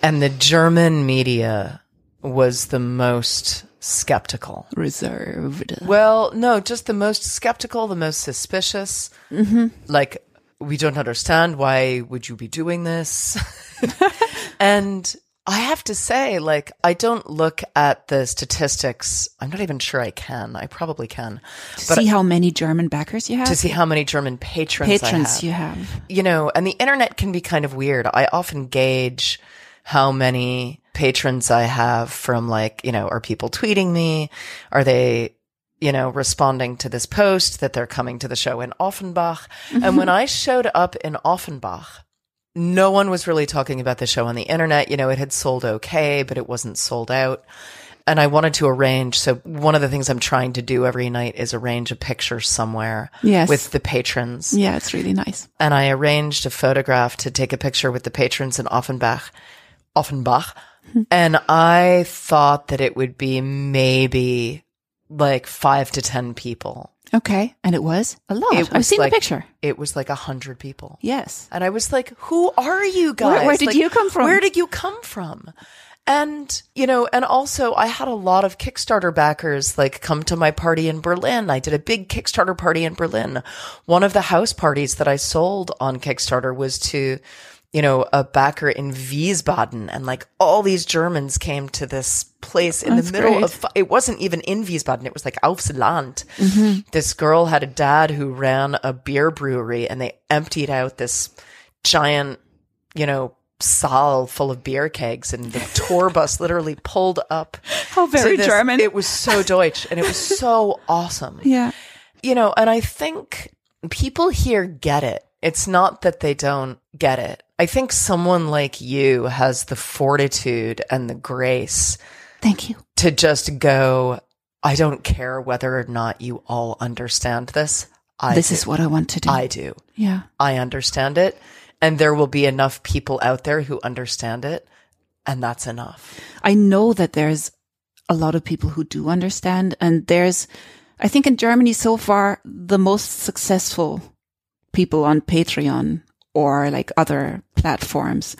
And the German media was the most skeptical. Reserved. Well, no, just the most skeptical, the most suspicious. Mm-hmm. Like, we don't understand. Why would you be doing this? and I have to say, like, I don't look at the statistics. I'm not even sure I can. I probably can. to see how many German backers you have? To see how many German patrons, patrons have you have. you know, and the internet can be kind of weird. I often gauge how many patrons I have from like, you know, are people tweeting me? Are they, you know, responding to this post that they're coming to the show in Offenbach? And when I showed up in Offenbach, no one was really talking about the show on the internet. You know, it had sold okay, but it wasn't sold out. And I wanted to arrange. So one of the things I'm trying to do every night is arrange a picture somewhere Yes. with the patrons Yeah, it's really nice. and I arranged a photograph to take a picture with the patrons in Offenbach. Offenbach. and I thought that it would be maybe like five to 10 people. Okay. And it was a lot. It I've seen like- the picture. It was like a hundred people. Yes. And I was like, who are you guys? where did Like, you come from? Where did you come from? And, you know, and also I had a lot of Kickstarter backers like come to my party in Berlin. I did a big Kickstarter party in Berlin. One of the house parties that I sold on Kickstarter was to, you know, a backer in Wiesbaden. And like all these Germans came to this place in That's the middle great. of, it wasn't even in Wiesbaden. It was like aufs Land. Mm-hmm. This girl had a dad who ran a beer brewery and they emptied out this giant, you know, saal full of beer kegs and the tour bus literally pulled up. How very this- German. It was so Deutsch and it was so awesome. yeah. You know, and I think people here get it. It's not that they don't get it. I think someone like you has the fortitude and the grace Thank you. to just go, I don't care whether or not you all understand this. I this do. is what I want to do. I do. yeah. I understand it. And there will be enough people out there who understand it. And that's enough. I know that there's a lot of people who do understand. And there's, I think in Germany so far, the most successful people on Patreon or like other platforms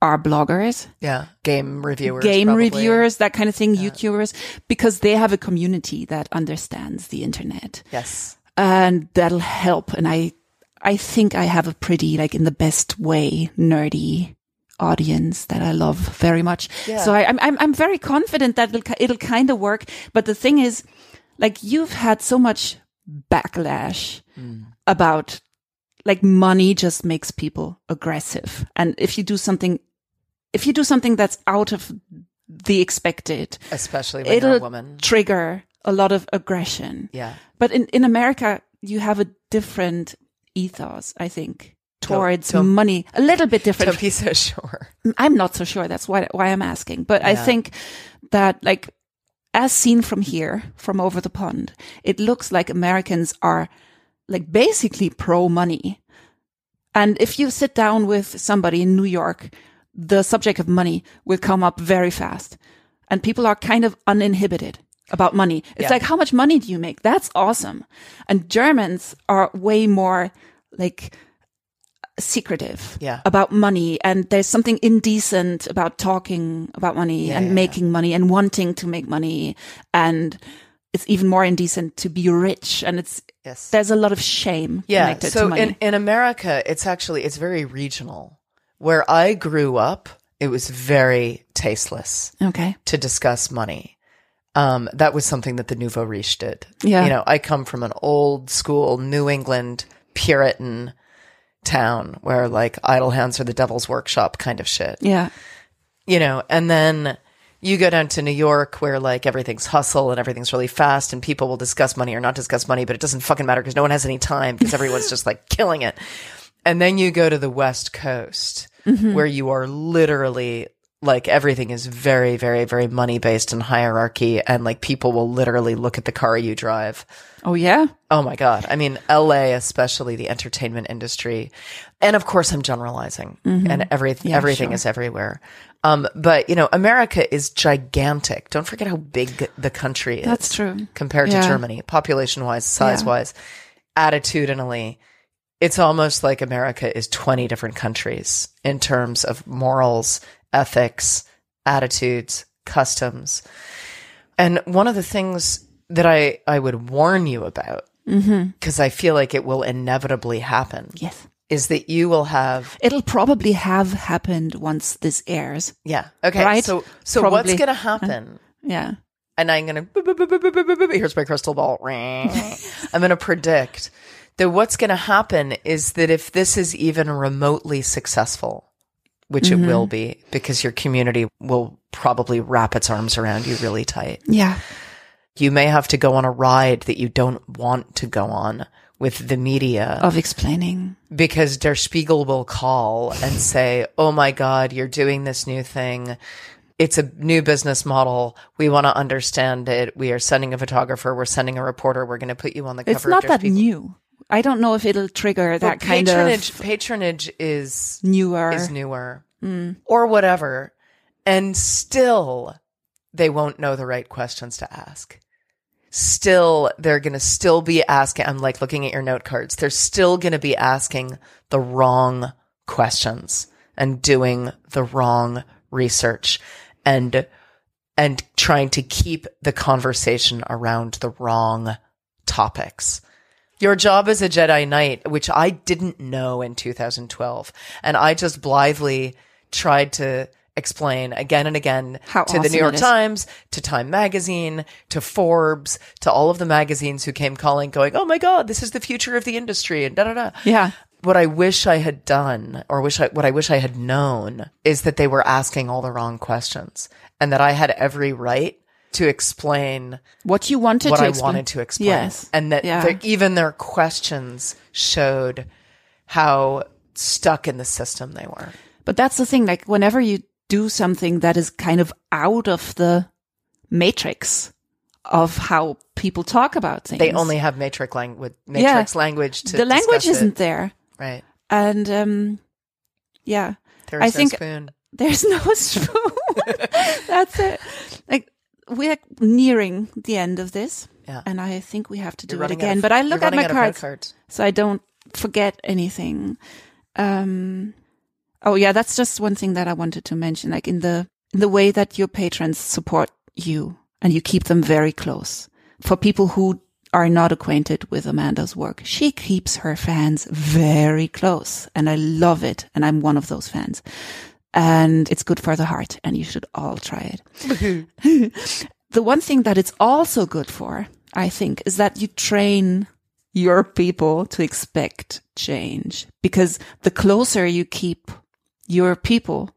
are bloggers, Yeah. Game reviewers. game probably. reviewers, that kind of thing, YouTubers, because they have a community that understands the internet Yes. and that'll help. And I, I think I have a pretty, like in the best way, nerdy audience that I love very much. Yeah. So I, I'm, I'm, I'm very confident that it'll, it'll kind of work. But the thing is, like you've had so much backlash mm. about like money just makes people aggressive. And if you do something, if you do something that's out of the expected, Especially when it'll a woman. trigger a lot of aggression. Yeah. But in, in America, you have a different ethos, I think, towards money. A little bit different. Don't be so sure. Mm, I'm not so sure. That's why, why I'm asking. But I think that like, as seen from here, from over the pond, it looks like Americans are like basically pro money. And if you sit down with somebody in New York, the subject of money will come up very fast. And people are kind of uninhibited about money. It's Yeah. like, how much money do you make? That's awesome. And Germans are way more like secretive Yeah. about money. And there's something indecent about talking about money Yeah, and making money and wanting to make money. And it's even more indecent to be rich. And it's, Yes. there's a lot of shame Yeah. connected to So in, in America, it's actually, it's very regional. Where I grew up, it was very tasteless okay. to discuss money. Um, that was something that the Nouveau Riche did. Yeah. You know, I come from an old school New England Puritan town where like idle hands are the devil's workshop kind of shit. Yeah. You know, and then you go down to New York where like everything's hustle and everything's really fast and people will discuss money or not discuss money, but it doesn't fucking matter because no one has any time because everyone's just like killing it. And then you go to the West Coast mm-hmm. where you are literally like everything is very, very, very money based and hierarchy. And like people will literally look at the car you drive. Oh, yeah. Oh my God. I mean, LA, especially the entertainment industry. And of course, I'm generalizing mm-hmm. and everything, Yeah, everything sure. is everywhere. Um, but you know, America is gigantic. Don't forget how big the country is. That's true. Compared Yeah. to Germany, population wise, size wise, attitudinally. It's almost like America is 20 different countries in terms of morals, ethics, attitudes, customs. And one of the things that I, I would warn you about, because I feel like it will inevitably happen, Yes. Is that you will have, It'll probably have happened once this airs. yeah, okay. Right? So, so Probably. what's going to happen? Yeah. and I'm going to, here's my crystal ball. I'm going to predict that what's going to happen is that if this is even remotely successful, which it will mm-hmm. be because your community will probably wrap its arms around you really tight. Yeah. You may have to go on a ride that you don't want to go on with the media Of explaining. because Der Spiegel will call and say, Oh my God, you're doing this new thing. It's a new business model. We want to understand it. We are sending a photographer. We're sending a reporter. We're going to put you on the cover It's not that Spiegel. new. I don't know if it'll trigger that But kind patronage, of patronage is newer. is newer mm. or whatever. And still, they won't know the right questions to ask. Still, they're going to still be asking. I'm like looking at your note cards. They're still going to be asking the wrong questions and doing the wrong research and, and trying to keep the conversation around the wrong topics. Your job as a Jedi Knight, which I didn't know in 2012, and I just blithely tried to explain again and again How to the New York. Times, to Time Magazine, to Forbes, to all of the magazines who came calling, going, "Oh my God, this is the future of the industry," and da da da. Yeah. What I wish I had done, or wish I, what I wish I had known, is that they were asking all the wrong questions, and that I had every right to explain What you wanted what to I explain. wanted to explain. Yes. And that Yeah. their- even their questions showed how stuck in the system they were. But that's the thing. Like whenever you do something that is kind of out of the matrix of how people talk about things, They only have matrix language, matrix language to the language discuss it. isn't there. right. And um, yeah, There's I no think- spoon. there's no spoon. that's it. Like we're nearing the end of this, Yeah. and I think we have to do You're it again. of- but I look at my cards. cards. so I don't forget anything. Um, oh yeah, that's just one thing that I wanted to mention. Like in the in the way that your patrons support you and you keep them very close. For people who are not acquainted with Amanda's work, she keeps her fans very close, and I love it. And I'm one of those fans. And it's good for the heart, and you should all try it. the one thing that it's also good for, I think, is that you train your people to expect change because the closer you keep your people,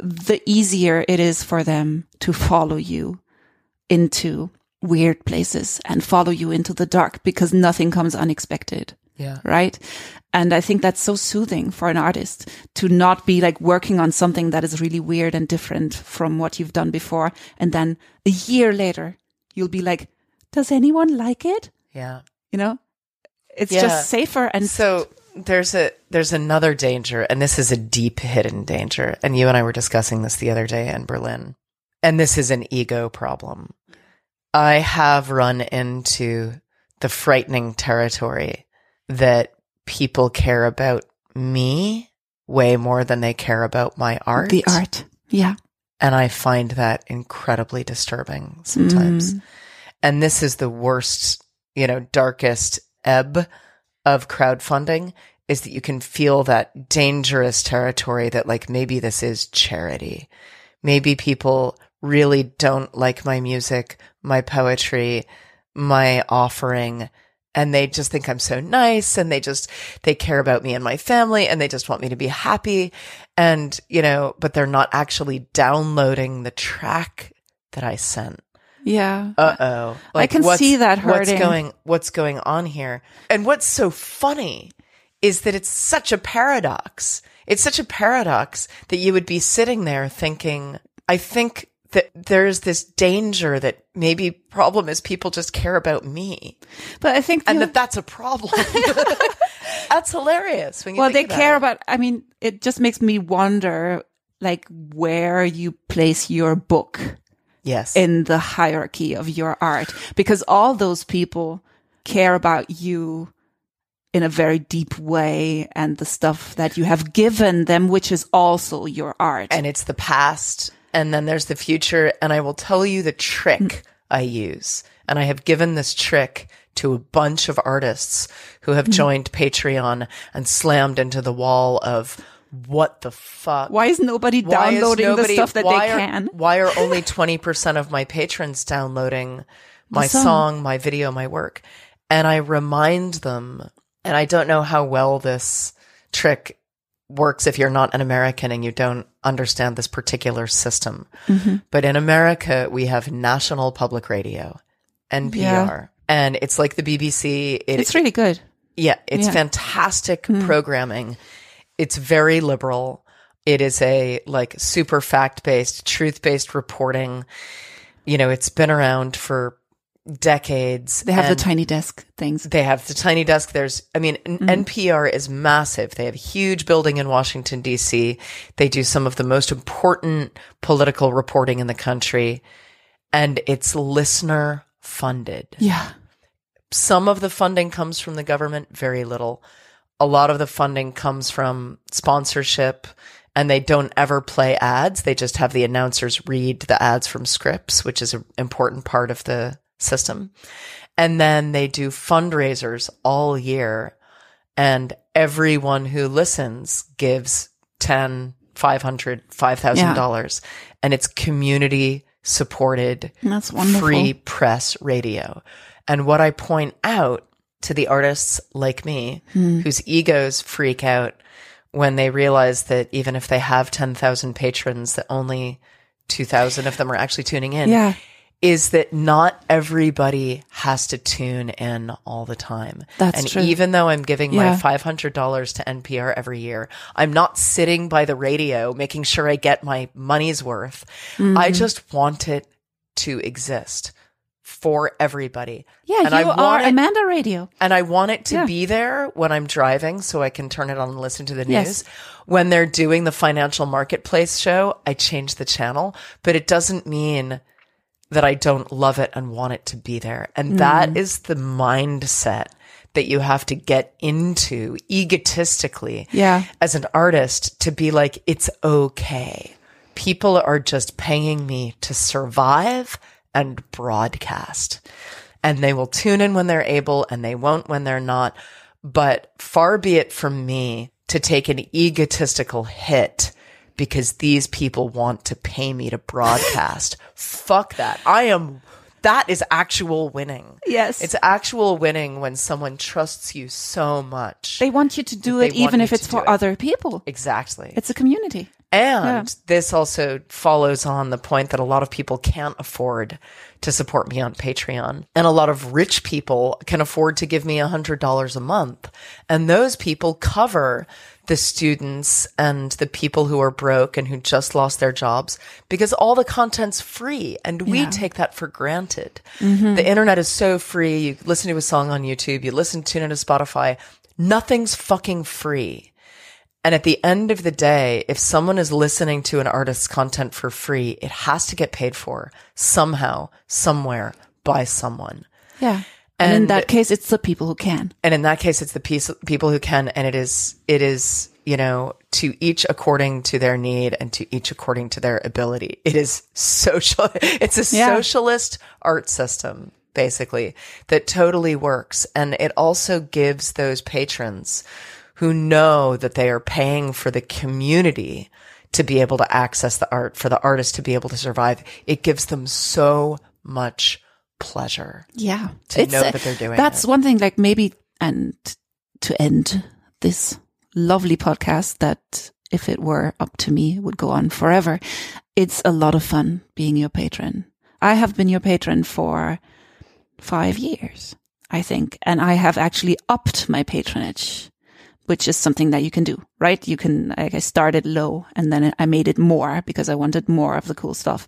the easier it is for them to follow you into weird places and follow you into the dark because nothing comes unexpected Yeah. right? And I think that's so soothing for an artist to not be like working on something that is really weird and different from what you've done before. And then a year later, you'll be like, does anyone like it? Yeah. You know, it's Yeah. just safer. And So there's a there's another danger, and this is a deep hidden danger. And you and I were discussing this the other day in Berlin. And this is an ego problem. I have run into the frightening territory that people care about me way more than they care about my art. the art. Yeah. And I find that incredibly disturbing sometimes. Mm. And this is the worst, you know, darkest ebb of crowdfunding is that you can feel that dangerous territory that like maybe this is charity. Maybe people really don't like my music, my poetry, my offering, and they just think I'm so nice and they just they care about me and my family and they just want me to be happy and you know, but they're not actually downloading the track that I sent. Yeah. Uh oh. I can see that hurting. What's going what's going on here? And what's so funny is that it's such a paradox. It's such a paradox that you would be sitting there thinking, I think that there's this danger that maybe problem is people just care about me but I think, and that that's a problem. that's hilarious when you well, they about care it. about, I mean, it just makes me wonder like where you place your book. Yes. in the hierarchy of your art. Because all those people care about you in a very deep way and the stuff that you have given them, which is also your art. and it's the past and then there's the future. And i will tell you the trick mm. i use. And i have given this trick to a bunch of artists who have mm. joined patreon and slammed into the wall of what the fuck why is nobody Why is downloading the stuff that they are- can? why are only 20% of my patrons downloading my song. song, my video, my work? And I remind them, and I don't know how well this trick works if you're not an American and you don't understand this particular system. Mm-hmm. But in America, we have National Public Radio, NPR, Yeah. and it's like the BBC. It, It's really good. yeah, it's Yeah. fantastic programming. It's very liberal. It is a like super fact based, truth based reporting. You know, it's been around for decades. They have the tiny desk things. they have the tiny desk. There's, I mean, Mm-hmm. NPR is massive. They have a huge building in Washington, D.C. They do some of the most important political reporting in the country, and it's listener funded Yeah. some of the funding comes from the government, very little. A lot of the funding comes from sponsorship and they don't ever play ads. They just have the announcers read the ads from scripts, which is an important part of the system. And then they do fundraisers all year and everyone who listens gives 10, 500, $5,000 and it's community supported free press radio. And what I point out to the artists like me Hmm. whose egos freak out when they realize that even if they have 10,000 patrons, that only 2,000 of them are actually tuning in, Yeah. is that not everybody has to tune in all the time. That's and true. even though I'm giving Yeah. my $500 to NPR every year, I'm not sitting by the radio making sure I get my money's worth. Mm-hmm. I just want it to exist for everybody. Yeah, and I you want are it- Amanda Radio. and I want it to Yeah. be there when I'm driving so I can turn it on and listen to the Yes. news. When they're doing the financial marketplace show, I change the channel, but it doesn't mean that I don't love it and want it to be there. And Mm. that is the mindset that you have to get into egotistically Yeah. as an artist to be like, it's okay. People are just paying me to survive and broadcast. And they will tune in when they're able and they won't when they're not. But far be it from me to take an egotistical hit because these people want to pay me to broadcast. Fuck that. I am, that is actual winning. Yes. It's actual winning when someone trusts you so much. They want you to do it even if it's for it. other people. exactly. It's a community. And Yeah. this also follows on the point that a lot of people can't afford to support me on Patreon. And a lot of rich people can afford to give me $100 a month. And those people cover the students and the people who are broke and who just lost their jobs because all the content's free and we Yeah. take that for granted. Mm-hmm. The internet is so free. You listen to a song on YouTube, you listen to it on Spotify. Nothing's fucking free. And at the end of the day, if someone is listening to an artist's content for free, it has to get paid for somehow, somewhere by someone. Yeah. And, in that case, it's the people who can. And in that case, it's the piece, people who can, and it is, it is, you know, to each according to their need and to each according to their ability. It is social. It's a Yeah. socialist art system, basically, that totally works. And it also gives those patrons who know that they are paying for the community to be able to access the art, for the artist to be able to survive. It gives them so much pleasure. Yeah. To know that they're doing That's it. one thing, like maybe, and to end this lovely podcast that if it were up to me would go on forever. It's a lot of fun being your patron. I have been your patron for five years, I think, and I have actually upped my patronage, which is something that you can do, right? You can, like, I started low and then I made it more because I wanted more of the cool stuff.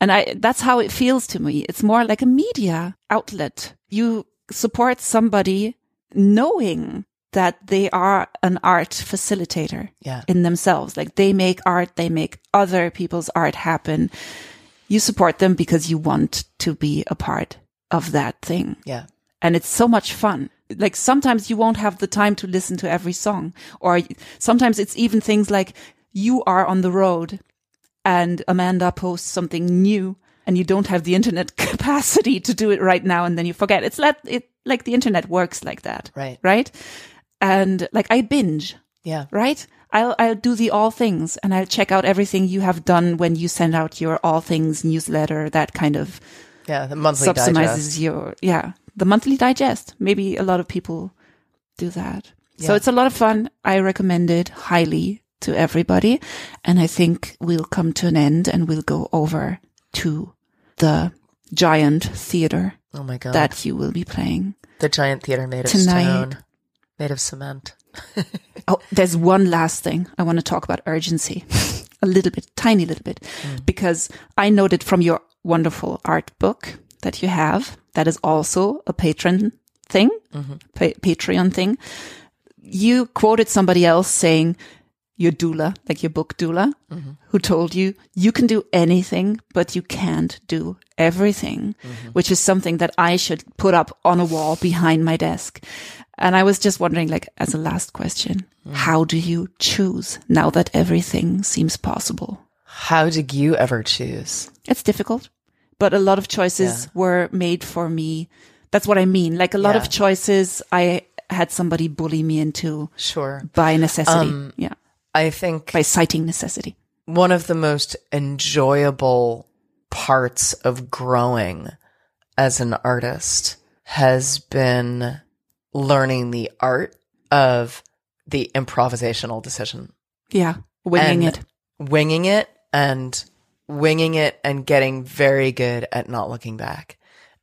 And I, that's how it feels to me. It's more like a media outlet. You support somebody knowing that they are an art facilitator Yeah. in themselves. Like they make art, they make other people's art happen. You support them because you want to be a part of that thing Yeah. and it's so much fun. Like sometimes you won't have the time to listen to every song, or sometimes it's even things like you are on the road and Amanda posts something new and you don't have the internet capacity to do it right now and then you forget. It's like it like the internet works like that. Right. Right? And like I binge, Yeah. right? I'll I'll do the all things and I'll check out everything you have done when you send out your all things newsletter, that kind of Yeah. The monthly subsidizes digest. your yeah the monthly digest. Maybe a lot of people do that. So it's a lot of fun. I recommend it highly to everybody. And i think we'll come to an end and we'll go over to the giant theater Oh my God. that you will be playing the giant theater made of Tonight. stone, made of cement. oh there's one last thing i want to talk about urgency. A little bit tiny little bit. Mm. Because i noted from your wonderful art book that you have that is also a patron thing mm-hmm. pa- patreon thing. You quoted somebody else saying your doula like your book doula mm-hmm. who told you you can do anything but you can't do everything mm-hmm. which is something that i should put up on a wall behind my desk. And i was just wondering like as a last question mm. how do you choose now that everything seems possible? How did you ever choose? it's difficult, but a lot of choices were made for me. That's what I mean. Like a lot Yeah. of choices I had somebody bully me into Sure. by necessity. Um, yeah. I think By citing necessity. one of the most enjoyable parts of growing as an artist has been learning the art of the improvisational decision. Yeah. Winging it. Winging it and winging it and getting very good at not looking back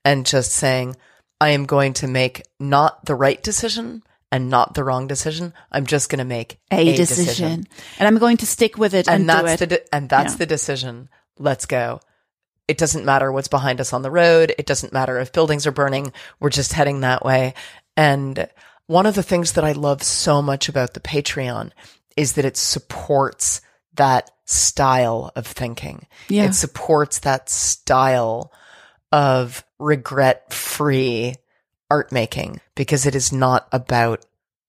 and just saying, I am going to make not the right decision and not the wrong decision. I'm just going to make A, decision. And I'm going to stick with it and, And, that's do the it. de- and that's Yeah. the decision. Let's go. It doesn't matter what's behind us on the road. It doesn't matter if buildings are burning. We're just heading that way. And one of the things that I love so much about the Patreon is that it supports that style of thinking. Yeah. It supports that style of regret free art making because it is not about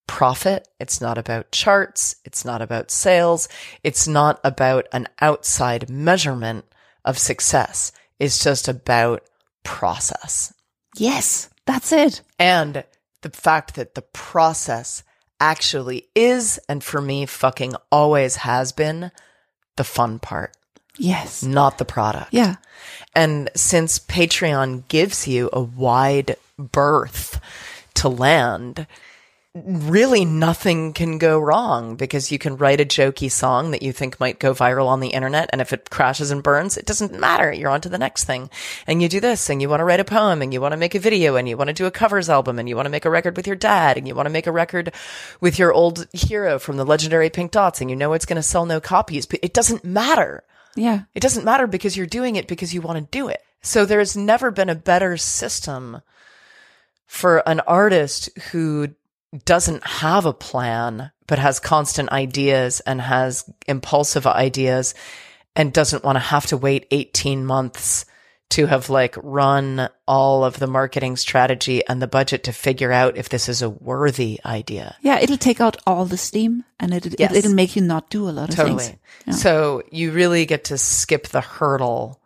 profit. It's not about charts. It's not about sales. It's not about an outside measurement of success. It's just about process. yes, that's it. And the fact that the process actually is, and for me, fucking always has been the fun part, Yes. not the product. Yeah. And since Patreon gives you a wide berth to land, really nothing can go wrong because you can write a jokey song that you think might go viral on the internet. And if it crashes and burns, it doesn't matter. You're on to the next thing. And you do this and you want to write a poem and you want to make a video and you want to do a covers album and you want to make a record with your dad and you want to make a record with your old hero from the legendary Pink Dots and you know it's going to sell no copies, but it doesn't matter. Yeah. It doesn't matter because you're doing it because you want to do it. So there's never been a better system for an artist who doesn't have a plan, but has constant ideas and has impulsive ideas and doesn't want to have to wait 18 months to have like run all of the marketing strategy and the budget to figure out if this is a worthy idea. Yeah. It'll take out all the steam and it, Yes. it, will make you not do a lot of Totally. things. Yeah. So you really get to skip the hurdle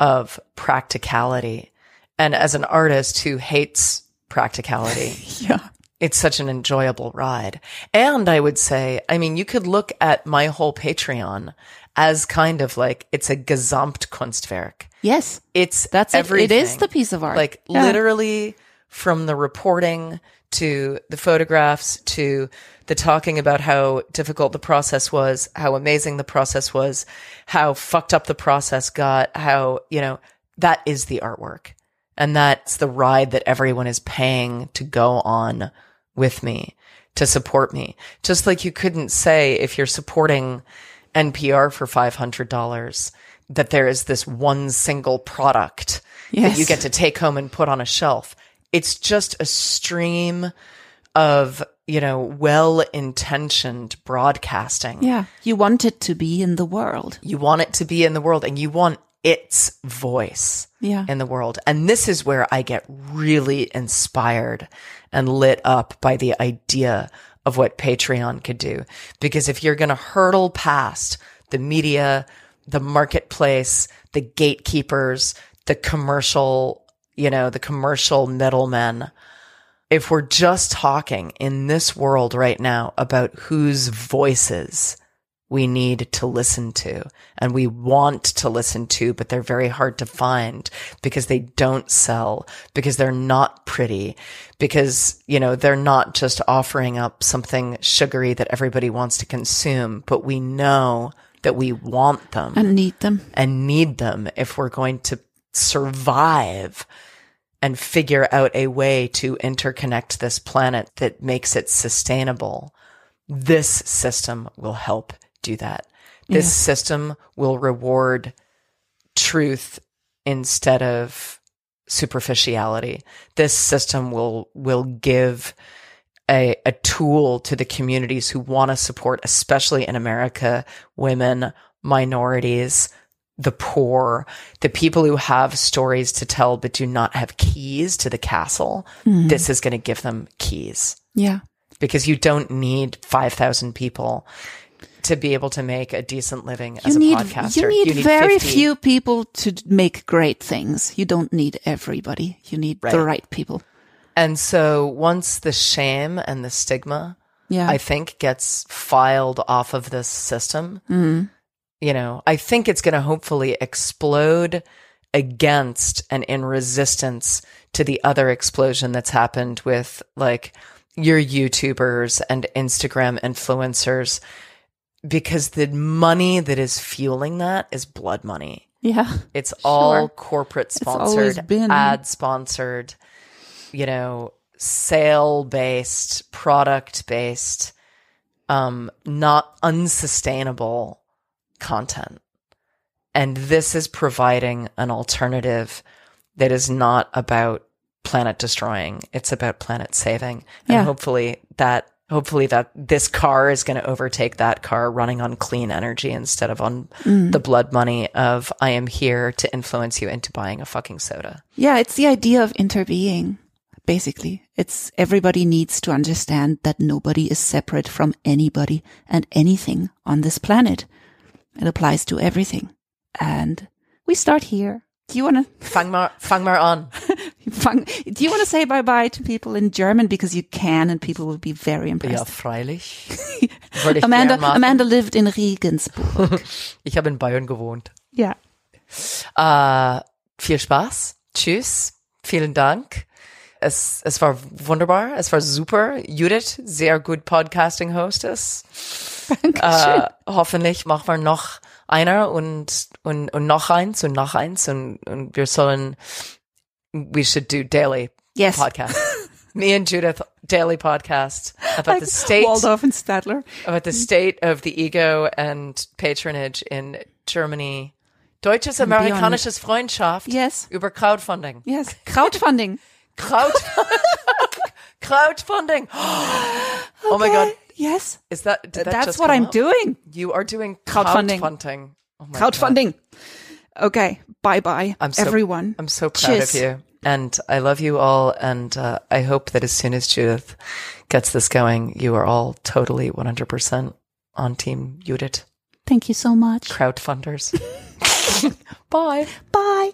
of practicality. And as an artist who hates practicality, Yeah. It's such an enjoyable ride. And I would say, I mean, you could look at my whole Patreon as kind of like it's a Gesamtkunstwerk. Yes. It's That's it. It everything. is the piece of art. Like Yeah. literally from the reporting to the photographs to the talking about how difficult the process was, how amazing the process was, how fucked up the process got, how, you know, that is the artwork. And that's the ride that everyone is paying to go on with me, to support me. Just like you couldn't say if you're supporting NPR for $500 that there is this one single product that you get to take home and put on a shelf. It's just a stream of, you know, well intentioned broadcasting. Yeah. You want it to be in the world. You want it to be in the world and you want its voice Yeah. in the world. And this is where I get really inspired and lit up by the idea of what Patreon could do. Because if you're going to hurdle past the media, the marketplace, the gatekeepers, the commercial, you know, the commercial middlemen, if we're just talking in this world right now about whose voices we need to listen to and we want to listen to, but they're very hard to find because they don't sell, because they're not pretty, because, you know, they're not just offering up something sugary that everybody wants to consume, but we know that we want them And need them. and need them if we're going to survive and figure out a way to interconnect this planet that makes it sustainable. This system will help do that. This Yeah. system will reward truth instead of superficiality. This system will, will give a, a tool to the communities who want to support, especially in America, women, minorities, the poor, the people who have stories to tell but do not have keys to the castle. Mm-hmm. This is going to give them keys Yeah. because you don't need 5,000 people to be able to make a decent living as You a need, podcaster. you need very 50. few people to make great things. You don't need everybody. You need the Right. right people. And so once the shame and the stigma Yeah. I think gets filed off of this system. Mm-hmm. You know, I think it's going to hopefully explode against and in resistance to the other explosion that's happened with like your YouTubers and Instagram influencers because the money that is fueling that is blood money. Yeah. It's all Sure. corporate sponsored, been. ad sponsored, you know, sale based, product based, um, not unsustainable content. And this is providing an alternative that is not about planet destroying. It's about planet saving. And Yeah. hopefully that hopefully that this car is going to overtake that car running on clean energy instead of on Mm. the blood money of I am here to influence you into buying a fucking soda. Yeah, it's the idea of interbeing, basically. It's everybody needs to understand that nobody is separate from anybody and anything on this planet. It applies to everything. And we start here. Do you want Fang mal, fang mal an. to do you want to say bye bye to people in German because you can and people will be very Ja, impressed. freilich. Würde ich Amanda. Amanda lived in Regensburg. Ich habe in Bayern gewohnt. yeah. Äh, viel Spaß. Tschüss. Vielen Dank. Es, es war wunderbar. Es war super. Judith, sehr gut Podcasting Hostess. Äh, hoffentlich machen wir noch einer und, und, und noch eins und noch eins und, und wir sollen, we should do daily Yes. podcast. Me and Judith daily podcast about the state Waldorf and Statler. about the state of the ego and patronage in Germany. Deutsches amerikanisches Freundschaft Yes. über Crowdfunding. Yes. Crowdfunding. Crowd crowdfunding. Oh my god. Yes. Is that did uh, that That's what I'm up? doing. You are doing Crowdfunding. crowdfunding. Oh my God. Crowdfunding. Okay. Bye bye, I'm so, everyone. I'm so proud Cheers. of you. And I love you all. And uh, I hope that as soon as Judith gets this going, you are all totally 100% on Team Judith Thank you so much. crowdfunders. Bye. Bye.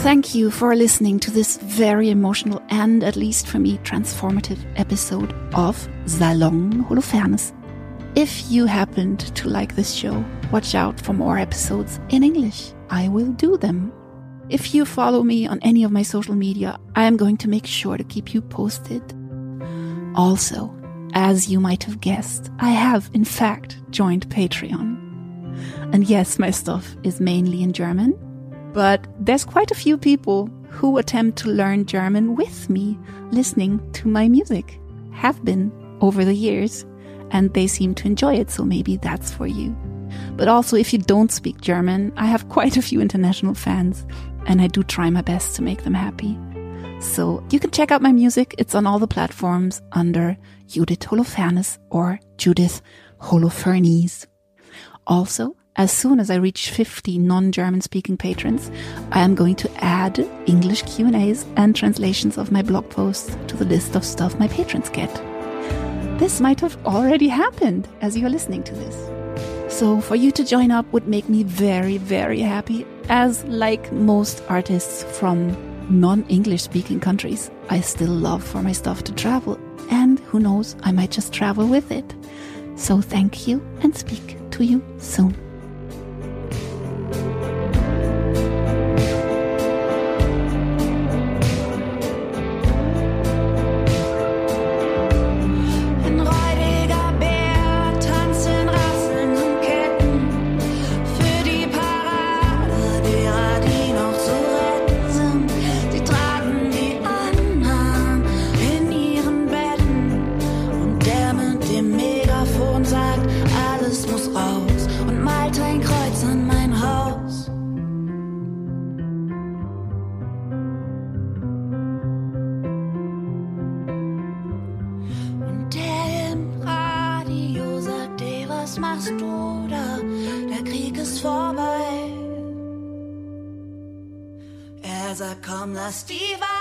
Thank you for listening to this very emotional and, at least for me, transformative episode of Salon Holofernes. If you happened to like this show, watch out for more episodes in English. I will do them. If you follow me on any of my social media, I am going to make sure to keep you posted. Also, as you might have guessed, I have in fact joined Patreon. And yes, my stuff is mainly in German, but there's quite a few people who attempt to learn German with me listening to my music. Have been over the years, and they seem to enjoy it, so maybe that's for you. But also, if you don't speak German, I have quite a few international fans, and I do try my best to make them happy. So you can check out my music. It's on all the platforms under Judith Holofernes or Judith Holofernes. Also, as soon as I reach 50 non-German speaking patrons, I am going to add English Q&As and translations of my blog posts to the list of stuff my patrons get. This might have already happened as you're listening to this. So for you to join up would make me very, very happy, as like most artists from non-English speaking countries, I still love for my stuff to travel, and who knows, I might just travel with it. So thank you and speak to you soon. Sagt,